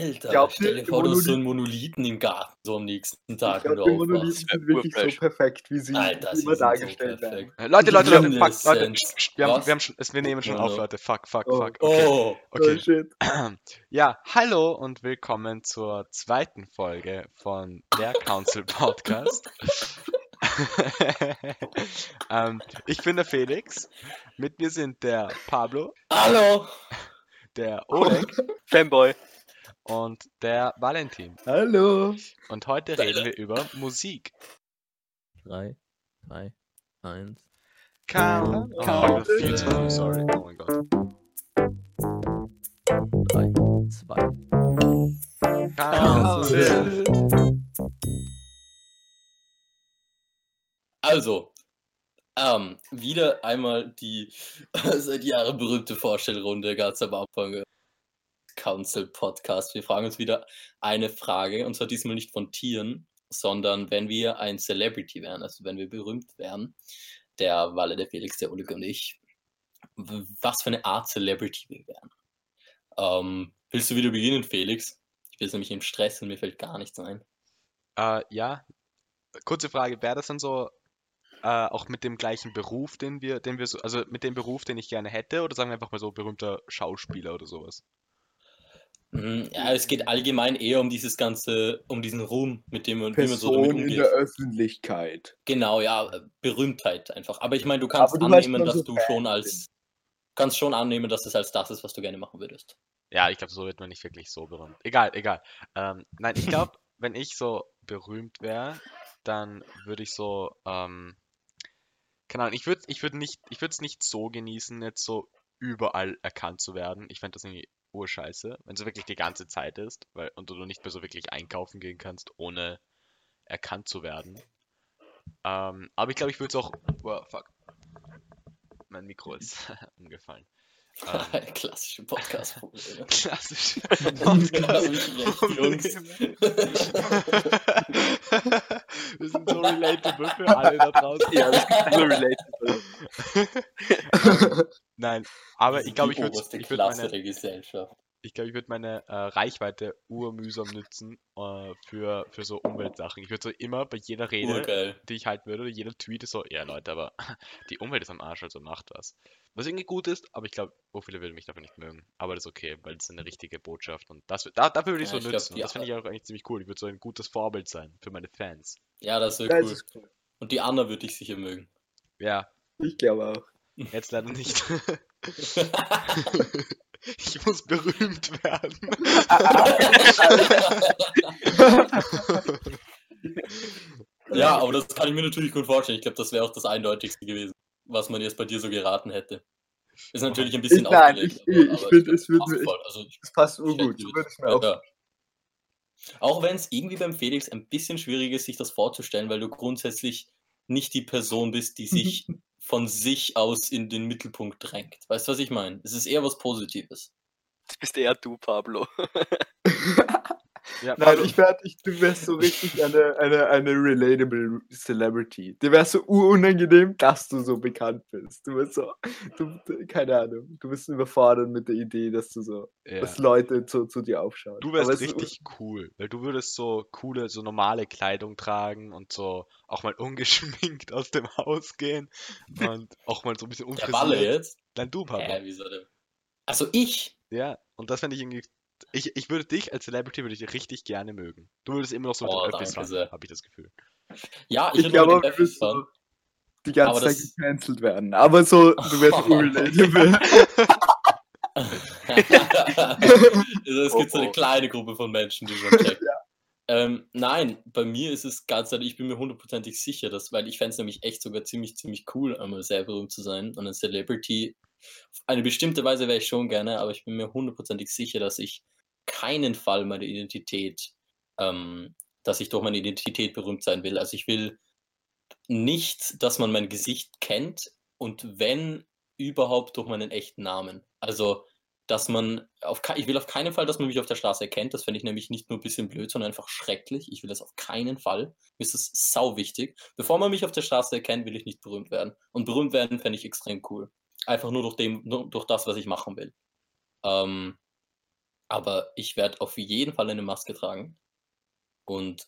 Alter, Glaubt stell dir vor, du hast so einen Monolithen- im Garten so am nächsten Tag, Ich du die Monolithen sind wirklich so perfekt, wie sie Alter, sie immer sind so dargestellt werden. Äh, Leute, Leute, Leute, fuck, Leute, wir haben, wir haben schon, es, wir nehmen schon Oh auf. Leute. Fuck, fuck, Oh. fuck. Okay. Oh, Oh Okay. shit. Ja, hallo und willkommen zur zweiten Folge von der Council Podcast. ähm, ich bin der Felix. Mit mir sind der Pablo, hallo. der Oleg Fanboy. Und der Valentin. Hallo. Und heute reden wir über Musik. 3, 2, 1. Count. Oh, Count. viel zu früh, sorry. Oh mein Gott. 3, 2. Council. Also, ähm, wieder einmal die seit Jahren berühmte Vorstellrunde ganz am Anfang Council Podcast. Wir fragen uns wieder eine Frage, und zwar diesmal nicht von Tieren, sondern wenn wir ein Celebrity wären, also wenn wir berühmt wären, der Walle, der Felix, der Oleg und ich, was für eine Art Celebrity wir wären. Ähm, willst du wieder beginnen, Felix? Ich bin nämlich im Stress und mir fällt gar nichts ein. Äh, ja, kurze Frage, wäre das dann so äh, auch mit dem gleichen Beruf, den wir, den wir so, also mit dem Beruf, den ich gerne hätte, oder sagen wir einfach mal so berühmter Schauspieler oder sowas? Mm, Ja, es geht allgemein eher um dieses ganze, um diesen Ruhm, mit dem man, wie man so damit Person in umgeht. der Öffentlichkeit. Genau, ja, äh, Berühmtheit einfach. Aber ich meine, du kannst du annehmen, dass so du schon als, kannst schon annehmen, dass es als das ist, was du gerne machen würdest. Ja, ich glaube, so wird man nicht wirklich so berühmt. Egal, egal. Ähm, nein, ich glaube, wenn ich so berühmt wäre, dann würde ich so, ähm, keine Ahnung, ich würde ich würd nicht, ich würde es nicht so genießen, jetzt so überall erkannt zu werden. Ich fände das irgendwie urscheiße, wenn es wirklich die ganze Zeit ist, weil und du nicht mehr so wirklich einkaufen gehen kannst, ohne erkannt zu werden. Ähm, aber ich glaube, ich würde es auch, wow, fuck. Mein Mikro ist umgefallen. Ähm, Klassische Podcast-Probleme. Klassisch. Podcast- recht, Jungs. Wir sind so relatable für alle da draußen. Ja, das ist nur relatable. Nein, aber ich glaube, ich würde ich würd meine, der Gesellschaft. Ich glaub, ich würd meine äh, Reichweite urmühsam nutzen äh, für, für so Umweltsachen. Ich würde so immer bei jeder Rede, Urgeil. die ich halten würde, oder jeder Tweet ist so, ja Leute, aber die Umwelt ist am Arsch, also macht was. Was irgendwie gut ist, aber ich glaube, so viele würden mich dafür nicht mögen. Aber das ist okay, weil das ist eine richtige Botschaft und das, da, dafür würde ich Ja, so ich glaub, nützen. und das finde ich auch eigentlich ziemlich cool. Ich würde so ein gutes Vorbild sein für meine Fans. Ja, das wäre cool. ist cool. Und die Anna würde ich sicher mögen. Ja, Ich glaube auch. jetzt leider nicht. ich muss berühmt werden. ja, aber das kann ich mir natürlich gut vorstellen. Ich glaube, das wäre auch das Eindeutigste gewesen, was man jetzt bei dir so geraten hätte. Ist natürlich ein bisschen Ich- nein, aufgelegt, ich- aber- ich aber find, glaub, es würde passt mir-. Also ich Das passt Ich urgut. So würde ich mir auch. Ja. Auch wenn es irgendwie beim Felix ein bisschen schwierig ist, sich das vorzustellen, weil du grundsätzlich nicht die Person bist, die sich von sich aus in den Mittelpunkt drängt. Weißt du, was ich meine? Es ist eher was Positives. Das bist eher du, Pablo. Ja, Nein, Pablo, ich werd, ich, du wärst so richtig eine, eine, eine relatable Celebrity. Dir wärst so unangenehm, dass du so bekannt bist. Du bist so, du, keine Ahnung, du bist überfordert mit der Idee, dass du so, ja. dass Leute zu, zu dir aufschauen. Du wärst richtig cool, weil du würdest so coole, so normale Kleidung tragen und so auch mal ungeschminkt aus dem Haus gehen und auch mal so ein bisschen Der Walle unfrisiert. jetzt? Nein, du, Papa. Hä, wieso denn? Also ich? Ja, und das fände ich irgendwie. Ich, ich würde dich als Celebrity würde ich richtig gerne mögen. Du würdest immer noch so mit Oh, den Öffis habe ich das Gefühl. Ja, ich, Ich würde glaube, fahren. so die ganze Aber Zeit das- gecancelt werden. Aber so, du wärst unrelatable. es gibt so eine Oh, oh. kleine Gruppe von Menschen, die schon checken. ähm, nein, bei mir ist es ganz ehrlich, ich bin mir hundertprozentig sicher, dass, weil ich fände es nämlich echt sogar ziemlich, ziemlich cool, einmal sehr berühmt zu sein und ein Celebrity. Auf eine bestimmte Weise wäre ich schon gerne, aber ich bin mir hundertprozentig sicher, dass ich keinen Fall meine Identität, ähm, dass ich durch meine Identität berühmt sein will. Also ich will nicht, dass man mein Gesicht kennt und wenn überhaupt durch meinen echten Namen. Also dass man auf ich will auf keinen Fall, dass man mich auf der Straße erkennt. Das fände ich nämlich nicht nur ein bisschen blöd, sondern einfach schrecklich. Ich will das auf keinen Fall. Mir ist das sau wichtig. Bevor man mich auf der Straße erkennt, will ich nicht berühmt werden. Und berühmt werden fände ich extrem cool. Einfach nur durch, dem, nur durch das, was ich machen will. Ähm, Aber ich werde auf jeden Fall eine Maske tragen. Und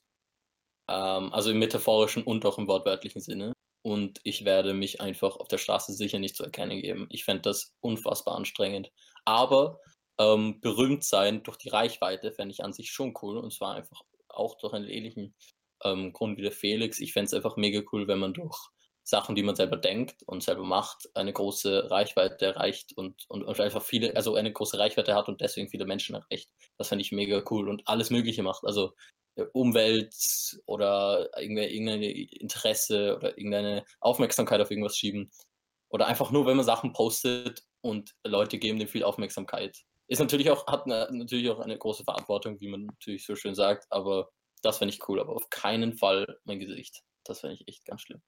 ähm, also im metaphorischen und auch im wortwörtlichen Sinne. Und ich werde mich einfach auf der Straße sicher nicht zu erkennen geben. Ich fände das unfassbar anstrengend. Aber ähm, berühmt sein durch die Reichweite fände ich an sich schon cool. Und zwar einfach auch durch einen ähnlichen ähm, Grund wie der Felix. Ich fände es einfach mega cool, wenn man durch Sachen, die man selber denkt und selber macht, eine große Reichweite erreicht und, und, und einfach viele, also eine große Reichweite hat und deswegen viele Menschen erreicht. Das fände ich mega cool und alles Mögliche macht. Also äh, Umwelt oder irgendein Interesse oder irgendeine Aufmerksamkeit auf irgendwas schieben. Oder einfach nur, wenn man Sachen postet und Leute geben dem viel Aufmerksamkeit. Ist natürlich auch, hat na- natürlich auch eine große Verantwortung, wie man natürlich so schön sagt, aber das fände ich cool, aber auf keinen Fall mein Gesicht. Das fände ich echt ganz schlimm.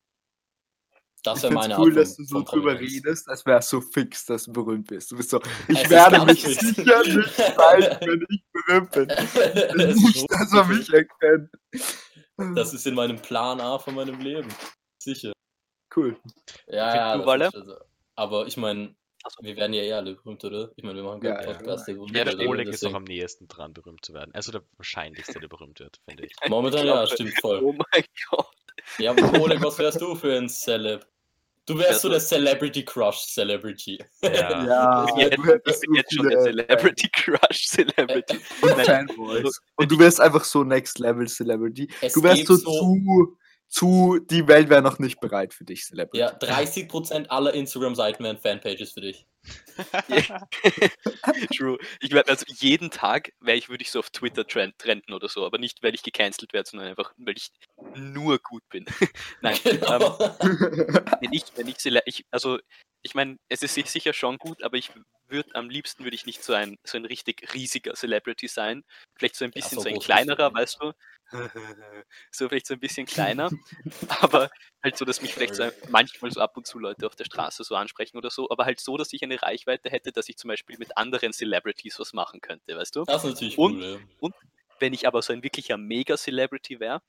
Das wäre meine cool, Art dass von- du so drüber redest, als wärst du fix, dass du berühmt bist. Du bist so, Es ich ist werde mich fix. sicher nicht zeigen, wenn ich berühmt bin. Es ist Nicht, so dass man mich erkennt. Das ist in meinem Plan A von meinem Leben. Sicher. cool. Ja, ja, du, das Walle? ist schon so. Aber ich meine, wir werden ja eh alle berühmt, oder? Ich meine, wir machen Ja, gerade ja. Podcast, der berühmt Ja, wird, der? Oleg ist doch Deswegen- am nächsten dran, berühmt zu werden. Also der wahrscheinlichste, der berühmt wird, finde ich. Momentan Ich ja, glaube- stimmt voll. Oh mein Gott. Ja, aber Oleg, was wärst du für ein Celeb? Du wärst so der Celebrity Crush Celebrity. Ja. Ja, Ich bin jetzt, ich bin so jetzt schon der Celebrity Crush Celebrity. Und Nein, Fanboys. Und du wärst einfach so Next Level Celebrity. Es Du wärst geht so, zu, zu, die Welt wäre noch nicht bereit für dich, Celebrity. Ja, 30% aller Instagram-Seiten wären Fanpages für dich. True. Ich werde also jeden Tag wäre ich, würde ich so auf Twitter trend, trenden oder so, aber nicht, weil ich gecancelt werde, sondern einfach, weil ich nur gut bin. Nein, ähm, Genau. wenn ich, wenn ich, ich also ich meine, es ist si- sicher schon gut, aber ich würde am liebsten würde ich nicht so ein so ein richtig riesiger Celebrity sein. Vielleicht so ein Ja, bisschen so so ein kleinerer, weißt du? so vielleicht so ein bisschen kleiner, aber halt so, dass mich vielleicht so manchmal so ab und zu Leute auf der Straße so ansprechen oder so, aber halt so, dass ich eine Reichweite hätte, dass ich zum Beispiel mit anderen Celebrities was machen könnte, weißt du? Das ist natürlich Und- cool, ja. Wenn ich aber so ein wirklicher Mega-Celebrity wäre,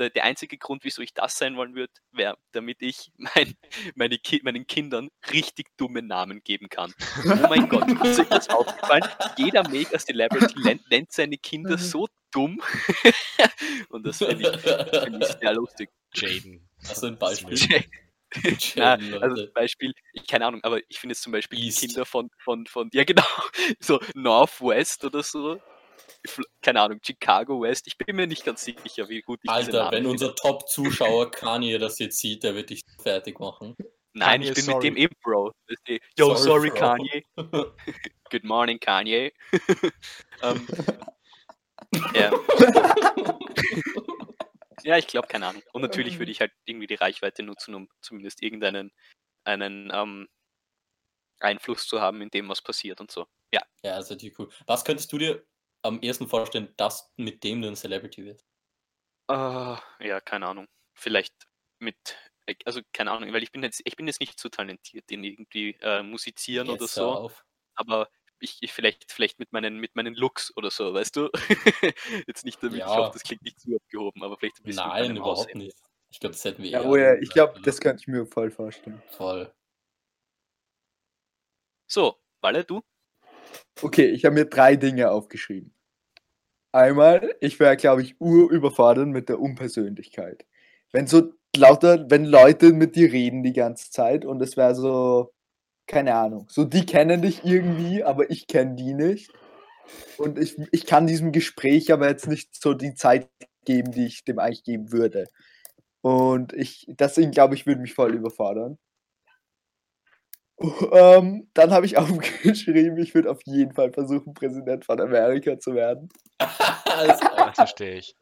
der, der einzige Grund, wieso ich das sein wollen würde, wäre, damit ich mein, meine Ki meinen Kindern richtig dumme Namen geben kann. Oh mein Gott, ist euch das aufgefallen? Jeder Mega-Celebrity nennt, nennt seine Kinder so dumm. Und das finde ich, find ich sehr lustig. Jaden. Hast du ein Beispiel? Na, Jaden, also Leute. zum Beispiel, ich keine Ahnung, aber ich finde jetzt zum Beispiel die East. Kinder von, von, von, ja genau, so Northwest oder so, keine Ahnung, Chicago West, ich bin mir nicht ganz sicher, wie gut ich Alter, wenn finde. unser Top-Zuschauer Kanye das jetzt sieht, der wird dich fertig machen. Nein, Kanye, ich bin sorry. mit dem eben, Bro. Yo, Sorry, sorry, Bro. Kanye. Good morning, Kanye. ähm, ja. ja, ich glaube, keine Ahnung. Und natürlich würde ich halt irgendwie die Reichweite nutzen, um zumindest irgendeinen einen, ähm, Einfluss zu haben in dem, was passiert und so. Ja, Ja, das ist natürlich cool. Was könntest du dir am ersten vorstellen, dass mit dem du ein Celebrity wirst? äh, ja, keine Ahnung. Vielleicht mit, also keine Ahnung, weil ich bin jetzt, ich bin jetzt nicht so talentiert in irgendwie äh, musizieren oder Jetzt hör so. auf. aber ich, ich vielleicht, vielleicht mit meinen, mit meinen Looks oder so, weißt du? Jetzt nicht damit, ich Ja. hoffe, das klingt nicht zu abgehoben, aber vielleicht ein bisschen Nein, überhaupt Aussehen. nicht. Ich glaube, das hätten wir Ja, eher oh ja, ich glaube, das könnte ich mir voll vorstellen. oder? Voll. So, Walle, du? Okay, ich habe mir drei Dinge aufgeschrieben. Einmal, ich wäre, glaube ich, urüberfordert mit der Unpersönlichkeit. Wenn so lauter, wenn Leute mit dir reden die ganze Zeit und es wäre so, keine Ahnung, so die kennen dich irgendwie, aber ich kenne die nicht. Und ich, ich kann diesem Gespräch aber jetzt nicht so die Zeit geben, die ich dem eigentlich geben würde. Und ich, deswegen glaube ich, würde mich voll überfordern. Ähm, dann habe ich aufgeschrieben, ich würde auf jeden Fall versuchen, Präsident von Amerika zu werden. Alles klar. Ja, verstehe ich.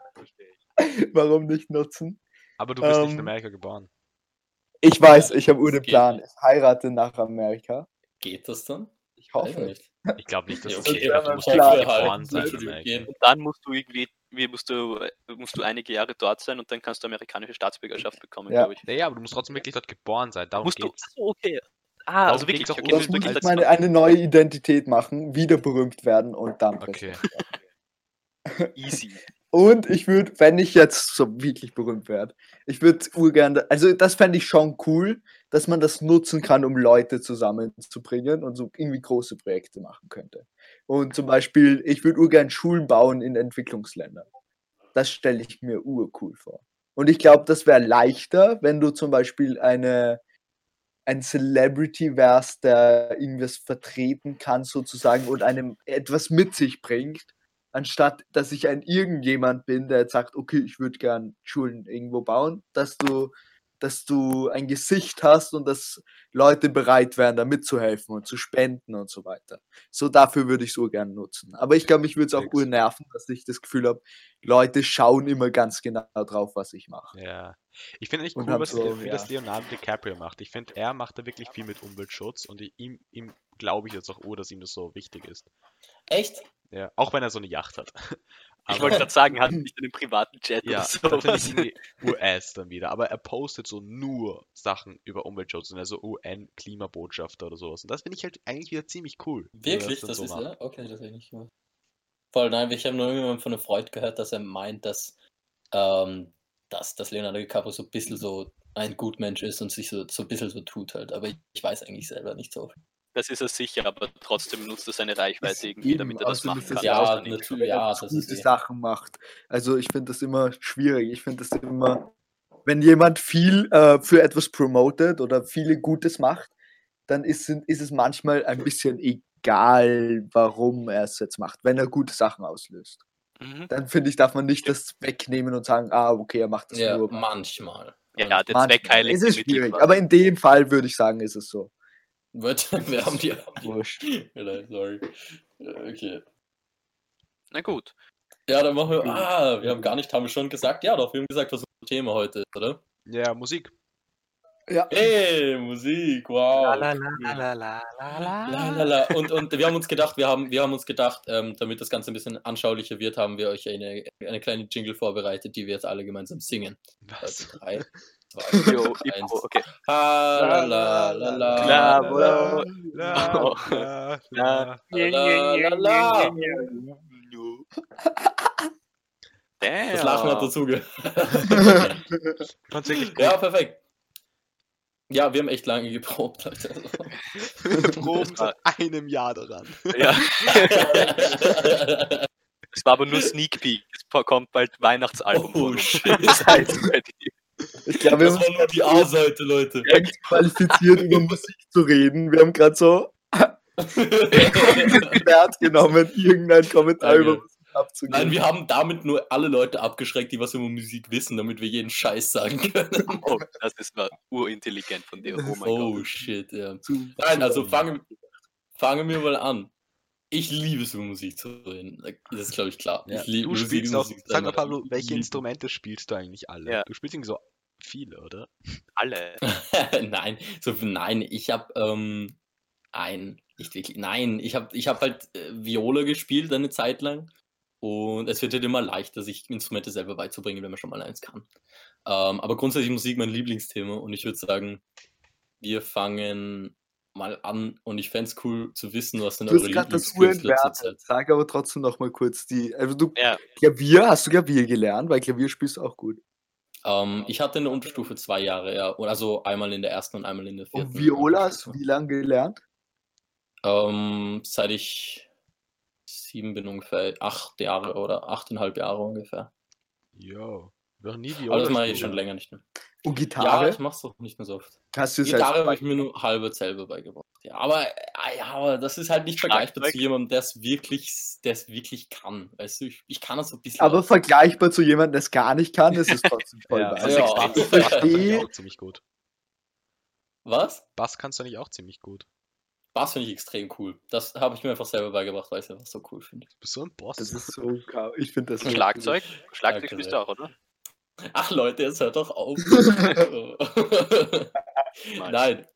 Warum nicht nutzen? Aber du bist nicht in Ähm, Amerika geboren. Ich weiß, ich habe Das ohne geht Plan. Ich heirate nach Amerika. Geht das dann? Ich hoffe. nicht. Ich glaube nicht, dass Ja, es okay, geht. aber Du musst klar, wirklich halt, geboren sein. Und dann musst du irgendwie, wie musst du, musst du einige Jahre dort sein und dann kannst du amerikanische Staatsbürgerschaft bekommen, Ja. glaube ich. Naja, aber du musst trotzdem wirklich dort geboren sein. Darum Musst du, geht's. achso, okay. Ah, also wirklich, okay, das ist muss meine, eine neue Identität machen, wieder berühmt werden und dann Okay. Easy. Und ich würde, wenn ich jetzt so wirklich berühmt werde, ich würde urgern, also das fände ich schon cool, dass man das nutzen kann, um Leute zusammenzubringen und so irgendwie große Projekte machen könnte. Und zum Beispiel, ich würde urgern Schulen bauen in Entwicklungsländern. Das stelle ich mir urcool vor. Und ich glaube, das wäre leichter, wenn du zum Beispiel eine, ein Celebrity wärst, der irgendwas vertreten kann sozusagen und einem etwas mit sich bringt, anstatt dass ich ein irgendjemand bin, der jetzt sagt, okay, ich würde gern Schulen irgendwo bauen, dass du dass du ein Gesicht hast und dass Leute bereit wären, da mitzuhelfen und zu spenden und so weiter. So dafür würde ich es urgern nutzen. Aber ich glaube, mich würde es auch urnerven, dass ich das Gefühl habe, Leute schauen immer ganz genau drauf, was ich mache. Ja. Ich finde nicht cool, was so, ja. Leonardo DiCaprio macht. Ich finde, er macht da wirklich viel mit Umweltschutz und ihm, ihm glaube ich jetzt auch, oh, dass ihm das so wichtig ist. Echt? Ja, auch wenn er so eine Yacht hat. Ich wollte gerade sagen, hat nicht einen privaten Jet Ja, oder irgendwie US dann wieder. Aber er postet so nur Sachen über Umweltschutz und also UN-Klimabotschafter oder sowas. Und das finde ich halt eigentlich wieder ziemlich cool. Wirklich? dann Das so ist ja? Okay, das habe ich nicht gemacht. Voll, nein, ich habe nur irgendwann von einem Freund gehört, dass er meint, dass, ähm, dass, dass Leonardo DiCaprio so ein bisschen so ein Gutmensch ist und sich so, so ein bisschen so tut halt. Aber ich, ich weiß eigentlich selber nicht so. Das ist er sicher, aber trotzdem nutzt er seine Reichweite irgendwie, Eben, damit er das machen kann. Ja, er natürlich, ja, dass das gute ist eh. Sachen macht. Also ich finde das immer schwierig. Ich finde das immer, wenn jemand viel äh, für etwas promotet oder viele Gutes macht, dann ist, ist es manchmal ein bisschen egal, warum er es jetzt macht, wenn er gute Sachen auslöst. Mhm. Dann finde ich, darf man nicht das wegnehmen und sagen, ah, okay, er macht das Ja, nur. manchmal. Ja, der Manchmal. Zweck heiligt Es ist schwierig, aber in dem Fall würde ich sagen, ist es so. Wird, wir haben die. Wurscht. Vielleicht, sorry. Äh, Okay. Na gut. Ja, dann machen wir. Ah, wir haben gar nicht, haben wir schon gesagt? Ja, doch, wir haben gesagt, was unser Thema heute ist, oder? Ja, Musik. Ja. Hey, Musik, wow. la, la, la, la, La, la, la. Und, und wir haben uns gedacht, wir haben, wir haben uns gedacht, ähm, damit das Ganze ein bisschen anschaulicher wird, haben wir euch eine, eine kleine Jingle vorbereitet, die wir jetzt alle gemeinsam singen. Also Was? drei, zwei, Jo, eins. Ipo, okay. Ha, la, la, la, la, Klar, la, bro. La, Oh. la, La. la. la, la, la. Damn. Das Lachen hat dazugehört. Ja, perfekt. Ja, wir haben echt lange geprobt, Leute. Wir proben seit einem Jahr daran. Ja, es war aber nur Sneak Peek. Es kommt bald Weihnachtsalbum. Oh, shit. Seid ready. Ich glaube, wir Das haben war nur die A-Seite, Leute. qualifiziert, über Musik zu reden. Wir haben gerade so Wert genommen, irgendeinen Kommentar Danke. über Musik abzugeben. Nein, wir haben damit nur alle Leute abgeschreckt, die was über Musik wissen, damit wir jeden Scheiß sagen können. Oh, das ist mal urintelligent von dir. Oh mein Oh Gott. shit, ja. Nein, also fangen, fangen wir mal an. Ich liebe es, über Musik zu reden. Das ist, glaube ich, klar. Ja, Ich liebe du Musik. spielst auch, Musik sag mal. Pablo, welche Instrumente spielst du eigentlich alle? Ja. Du spielst irgendwie so viele, oder? Alle. nein, so nein, ich habe ähm, ein, nicht wirklich, nein, ich habe ich hab halt äh, Viola gespielt eine Zeit lang und es wird halt immer leichter, sich Instrumente selber beizubringen, wenn man schon mal eins kann. Ähm, aber grundsätzlich Musik mein Lieblingsthema und ich würde sagen, wir fangen mal an und ich fände es cool zu wissen, was denn Du eure Lieblingskünstler zurzeit Sag aber trotzdem noch mal kurz die. Also du Ja. Klavier, hast du Klavier gelernt? Weil Klavier spielst du auch gut. ähm, Ich hatte in der Unterstufe zwei Jahre, ja, also einmal in der ersten und einmal in der vierten. Und Viola hast du wie lange gelernt? Ähm, seit ich sieben bin ungefähr, acht Jahre oder achteinhalb Jahre ungefähr. Yo. Noch nie Aber Viola das mache ich schon länger nicht mehr. Und Ja, Gitarre? ich mache es auch nicht mehr so oft. hast du es Gitarre habe ich mir nur halber selber beigebracht. Ja, aber, äh, ja, aber das ist halt nicht vergleichbar Schlagzeug? zu jemandem, der es wirklich, der es wirklich kann. Weißt du, ich, ich kann das so ein bisschen. aber auch. vergleichbar zu jemandem, der es gar nicht kann, ist es trotzdem voll Ja, also Ja. Bass, Ich Bass kannst du verstehe, auch ziemlich gut. Was? Bass kannst du eigentlich auch ziemlich gut. Bass finde ich extrem cool. Das habe ich mir einfach selber beigebracht, weil ich es einfach so cool finde. Du bist so ein Boss. das ist so, ich finde das so Schlagzeug? Danke Schlagzeug spielst du auch, oder? Ach Leute, jetzt hört doch auf. Nein,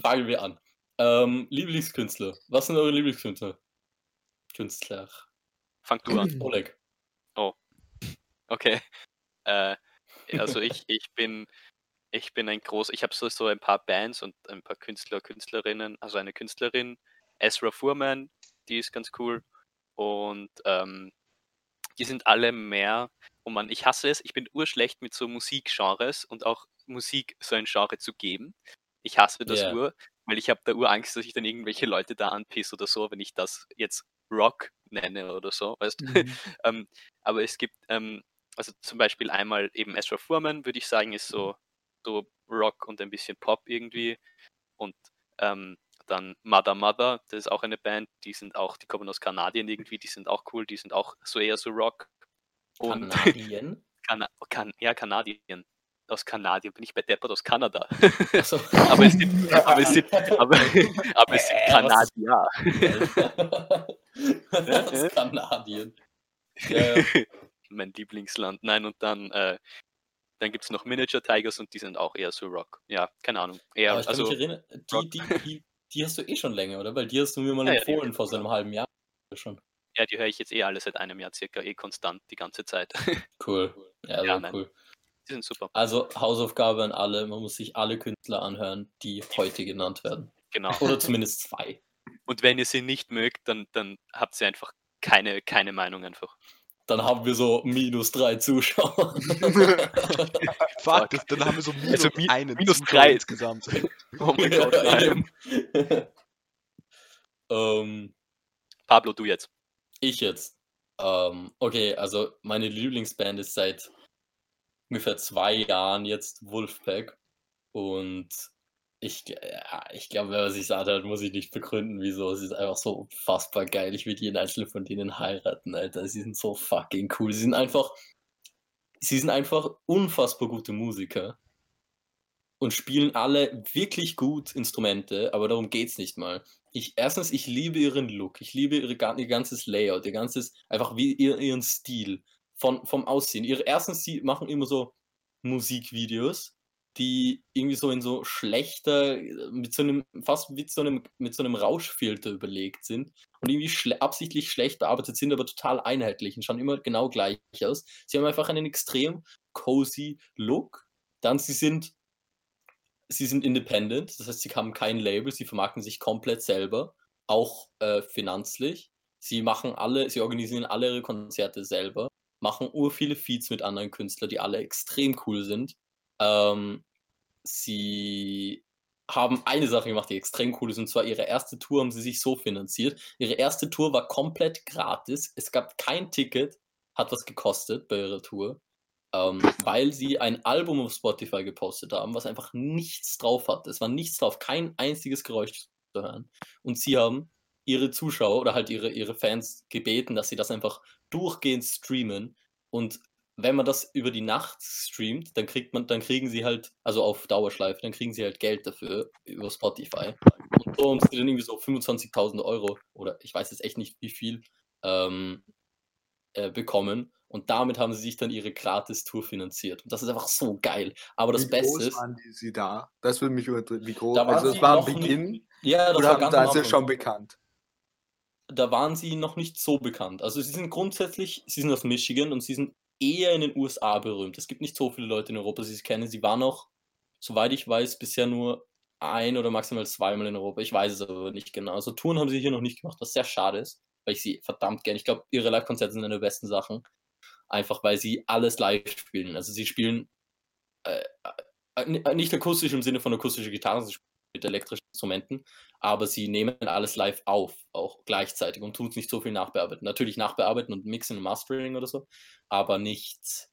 fangen wir an. Ähm, Lieblingskünstler. Was sind eure Lieblingskünstler? Künstler. Fang du an. Oleg. Okay. Äh, also ich, ich bin ich bin ein groß, ich habe so, so ein paar Bands und ein paar Künstler, Künstlerinnen, also eine Künstlerin, Ezra Fuhrman, die ist ganz cool. Und ähm, die sind alle mehr, oh Mann, ich hasse es, ich bin urschlecht mit so Musikgenres und auch Musik so ein Genre zu geben. Ich hasse das Ja. Ur, weil ich habe da Ur Angst, dass ich dann irgendwelche Leute da anpiss oder so, wenn ich das jetzt Rock nenne oder so, weißt? Mhm. ähm, aber es gibt, ähm, also zum Beispiel einmal eben Ezra Furman, würde ich sagen, ist so, so Rock und ein bisschen Pop irgendwie. Und ähm, dann Mother Mother, das ist auch eine Band, die sind auch, die kommen aus Kanadien irgendwie, die sind auch cool, die sind auch so eher so Rock. Und Kanadien? Kana kan ja, Kanadien. Aus Kanadien bin ich bei Deppert aus Kanada. Achso. aber es sind, aber es sind, aber, aber es sind Äh, Kanadier. ist Kanadien. Ja, ja. mein Lieblingsland. Nein, und dann, äh, dann gibt es noch Miniature Tigers und die sind auch eher so Rock. Ja, keine Ahnung. Eher, Aber ich also, erinnern, die, die, die, die hast du eh schon länger, oder? Weil die hast du mir mal Ja, ja, empfohlen hab vor so einem halben Jahr schon. Ja, die höre ich jetzt eh alle seit einem Jahr circa, eh konstant die ganze Zeit. Cool. Ja, Ja, nein. cool. die sind super. Also Hausaufgabe an alle, man muss sich alle Künstler anhören, die heute genannt werden. Genau. Oder zumindest zwei. Und wenn ihr sie nicht mögt, dann, dann habt ihr einfach keine, keine Meinung einfach. Dann haben wir so minus drei Zuschauer. Fuck, das, dann haben wir so minus, Also mi- einen minus Zuschauer drei. insgesamt. Oh mein Gott, nein. ähm, Pablo, du jetzt. Ich jetzt. Ähm, okay, also meine Lieblingsband ist seit ungefähr zwei Jahren jetzt Wolfpack. Und ich, ja, ich glaube, wenn man sich anhört, muss ich nicht begründen, wieso. Es ist einfach so unfassbar geil. Ich will jeden einzelnen von denen heiraten, Alter. Sie sind so fucking cool. Sie sind einfach, sie sind einfach unfassbar gute Musiker. Und spielen alle wirklich gut Instrumente, aber darum geht's nicht mal. Ich, erstens, ich liebe ihren Look, ich liebe ihre, ihr ganzes Layout, ihr ganzes, einfach wie ihr, ihren Stil von, vom Aussehen. Ihre erstens, sie machen immer so Musikvideos, die irgendwie so in so schlechter, mit so einem, fast mit so einem, mit so einem Rauschfilter überlegt sind und irgendwie schle absichtlich schlecht bearbeitet sind, aber total einheitlich und schauen immer genau gleich aus. Sie haben einfach einen extrem cozy Look. Dann, sie sind, sie sind independent, das heißt, sie haben kein Label, sie vermarkten sich komplett selber, auch äh, finanzlich. Sie machen alle, sie organisieren alle ihre Konzerte selber, machen ur viele Feeds mit anderen Künstlern, die alle extrem cool sind. Ähm, sie haben eine Sache gemacht, die extrem cool ist, und zwar ihre erste Tour haben sie sich so finanziert. Ihre erste Tour war komplett gratis. Es gab kein Ticket, hat was gekostet bei ihrer Tour, ähm, weil sie ein Album auf Spotify gepostet haben, was einfach nichts drauf hatte. Es war nichts drauf, kein einziges Geräusch zu hören. Und sie haben ihre Zuschauer oder halt ihre, ihre Fans gebeten, dass sie das einfach durchgehend streamen. Und wenn man das über die Nacht streamt, dann kriegt man, dann kriegen sie halt, also auf Dauerschleife, dann kriegen sie halt Geld dafür über Spotify. Und so haben sie dann irgendwie so 25.000 Euro oder ich weiß jetzt echt nicht wie viel ähm, äh, bekommen. Und damit haben sie sich dann ihre Gratis-Tour finanziert. Und das ist einfach so geil. Aber das wie Beste groß ist, waren die sie da? Das würde mich übertrieben. Wie groß? da waren also es war am noch nicht- Beginn ja, das oder war ganz da ist ja schon bekannt? da waren sie noch nicht so bekannt. Also sie sind grundsätzlich, sie sind aus Michigan und sie sind eher in den USA berühmt. Es gibt nicht so viele Leute in Europa, die sie kennen. Sie waren noch, soweit ich weiß, bisher nur ein oder maximal zweimal in Europa. Ich weiß es aber nicht genau. Also Touren haben sie hier noch nicht gemacht, was sehr schade ist, weil ich sie verdammt gerne. Ich glaube, ihre Live-Konzerte sind eine der besten Sachen. Einfach weil sie alles live spielen. Also sie spielen äh, äh, ni- nicht akustisch im Sinne von akustischer Gitarre, sie spielen mit elektrischen Instrumenten, aber sie nehmen alles live auf, auch gleichzeitig und tun es nicht so viel nachbearbeiten. Natürlich nachbearbeiten und mixen und mastering oder so, aber nicht,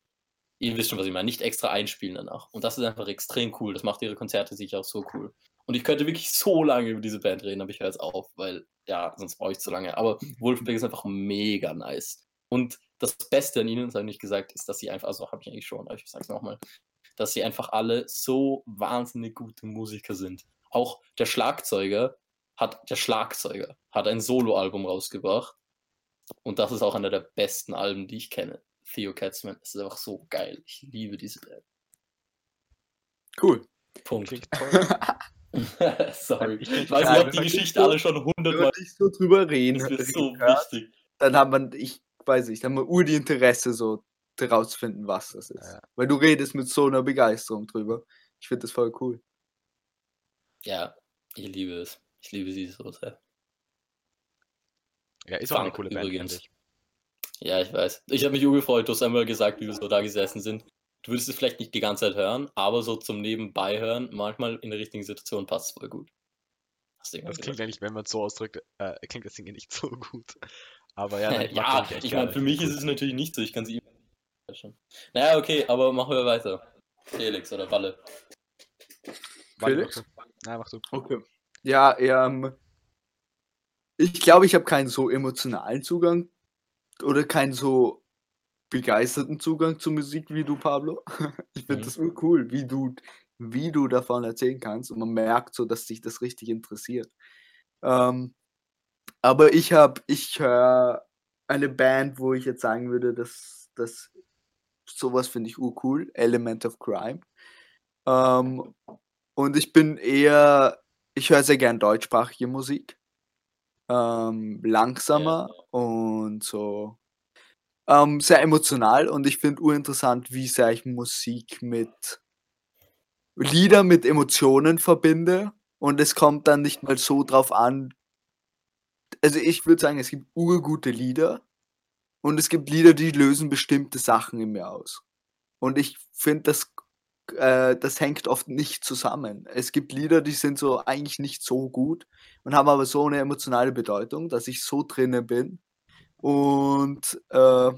ihr wisst schon, was ich meine, nicht extra einspielen danach. Und das ist einfach extrem cool. Das macht ihre Konzerte sicher auch so cool. Und ich könnte wirklich so lange über diese Band reden, aber ich höre jetzt auf, weil, ja, sonst brauche ich zu lange. Aber Wolfpack ist einfach mega nice. Und das Beste an ihnen, das habe ich nicht gesagt, ist, dass sie einfach, also habe ich eigentlich schon, aber ich sage es nochmal, dass sie einfach alle so wahnsinnig gute Musiker sind. Auch der Schlagzeuger hat, der Schlagzeuger hat ein Soloalbum rausgebracht. Und das ist auch einer der besten Alben, die ich kenne. Theo Katzman. Es ist einfach so geil. Ich liebe diese Band. Cool. Punkt. Sorry. Ich weiß, habe wenn die Geschichte alle schon hundertmal. dich so drüber reden, Das ist so wichtig. dann hat man, ich weiß dann hat man ur die Interesse, so herauszufinden, was das ist. Ja. Weil du redest mit so einer Begeisterung drüber. Ich finde das voll cool. Ja, ich liebe es. Ich liebe sie so sehr. Ja, ist auch eine Funk coole Band, übrigens. ich. Ja, ich weiß. Ich habe mich urgefreut. Du hast einmal gesagt, wie wir so da gesessen sind. du würdest es vielleicht nicht die ganze Zeit hören, aber so zum Nebenbei hören, manchmal in der richtigen Situation passt es voll gut. Das irgendwann klingt eigentlich, wenn man es so ausdrückt, äh, klingt das Ding nicht so gut. Aber ja, ich ja, ich meine, für mich ist es natürlich nicht so, ich kann sie. Naja, okay, aber machen wir weiter. Felix oder Walle. Felix? Nein, mach du. Okay. Ja, ähm, ich glaube, ich habe keinen so emotionalen Zugang oder keinen so begeisterten Zugang zu Musik wie du, Pablo. Ich finde Mhm. das cool, wie du, wie du davon erzählen kannst und man merkt so, dass dich das richtig interessiert. Ähm, aber ich habe, ich höre eine Band, wo ich jetzt sagen würde, dass das sowas finde ich urcool, Element of Crime. Ähm, und ich bin eher, ich höre sehr gern deutschsprachige Musik. Ähm, langsamer und so ähm, sehr emotional und ich finde urinteressant, wie sehr ich Musik mit Lieder mit Emotionen verbinde und es kommt dann nicht mal so drauf an. Also ich würde sagen, es gibt urgute Lieder und es gibt Lieder, die lösen bestimmte Sachen in mir aus. Und ich finde, das, äh, das hängt oft nicht zusammen. Es gibt Lieder, die sind so eigentlich nicht so gut und haben aber so eine emotionale Bedeutung, dass ich so drinne bin. Und, äh,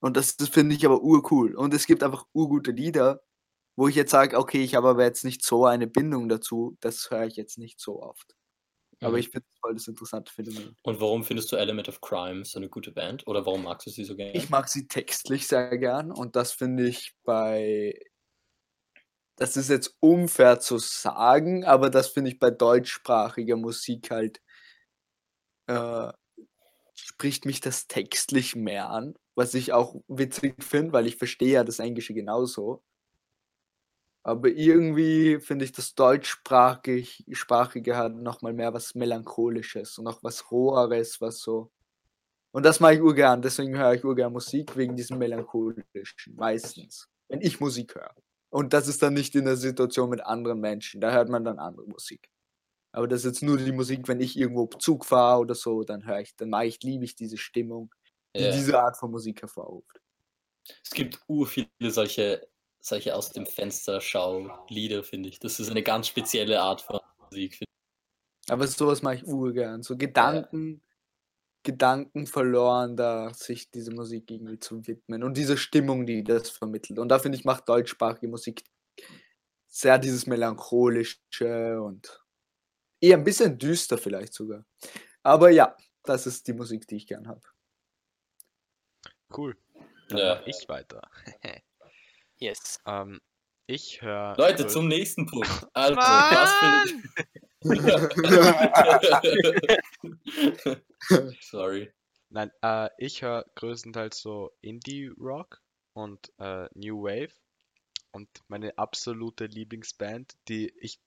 und das, das finde ich aber urcool. Und es gibt einfach urgute Lieder, wo ich jetzt sage, okay, ich habe aber jetzt nicht so eine Bindung dazu, das höre ich jetzt nicht so oft. Aber Mhm. ich finde es voll das interessante Phänomen. Und warum findest du Element of Crime so eine gute Band? Oder warum magst du sie so gerne? Ich mag sie textlich sehr gern und das finde ich bei. Das ist jetzt unfair zu sagen, aber das finde ich bei deutschsprachiger Musik halt. Äh, spricht mich das textlich mehr an, was ich auch witzig finde, weil ich verstehe ja das Englische genauso. Aber irgendwie finde ich das deutschsprachig sprachige hat nochmal mehr was Melancholisches und auch was Roheres, was so. Und das mache ich urgern, deswegen höre ich urgern Musik, wegen diesem Melancholischen, meistens. Wenn ich Musik höre. Und das ist dann nicht in der Situation mit anderen Menschen, da hört man dann andere Musik. Aber das ist jetzt nur die Musik, wenn ich irgendwo Zug fahre oder so, dann höre ich, dann mag ich, liebe ich diese Stimmung, die Ja. diese Art von Musik hervorruft. Es gibt ur viele solche, solche aus dem Fenster Schau-Lieder, finde ich. Das ist eine ganz spezielle Art von Musik. finde Aber sowas mache ich urgern. So Gedanken, Gedanken verloren, da sich diese Musik irgendwie zu widmen. Und diese Stimmung, die das vermittelt. Und da finde ich, macht deutschsprachige Musik sehr dieses Melancholische und eher ein bisschen düster vielleicht sogar. Aber ja, das ist die Musik, die ich gern habe. Cool. Dann Ja. mach ich weiter. Yes. ähm, ich höre. Leute, zum nächsten Punkt. Also, was für... Sorry. Nein, äh, ich höre größtenteils so Indie-Rock und äh, New Wave. Und meine absolute Lieblingsband, die ich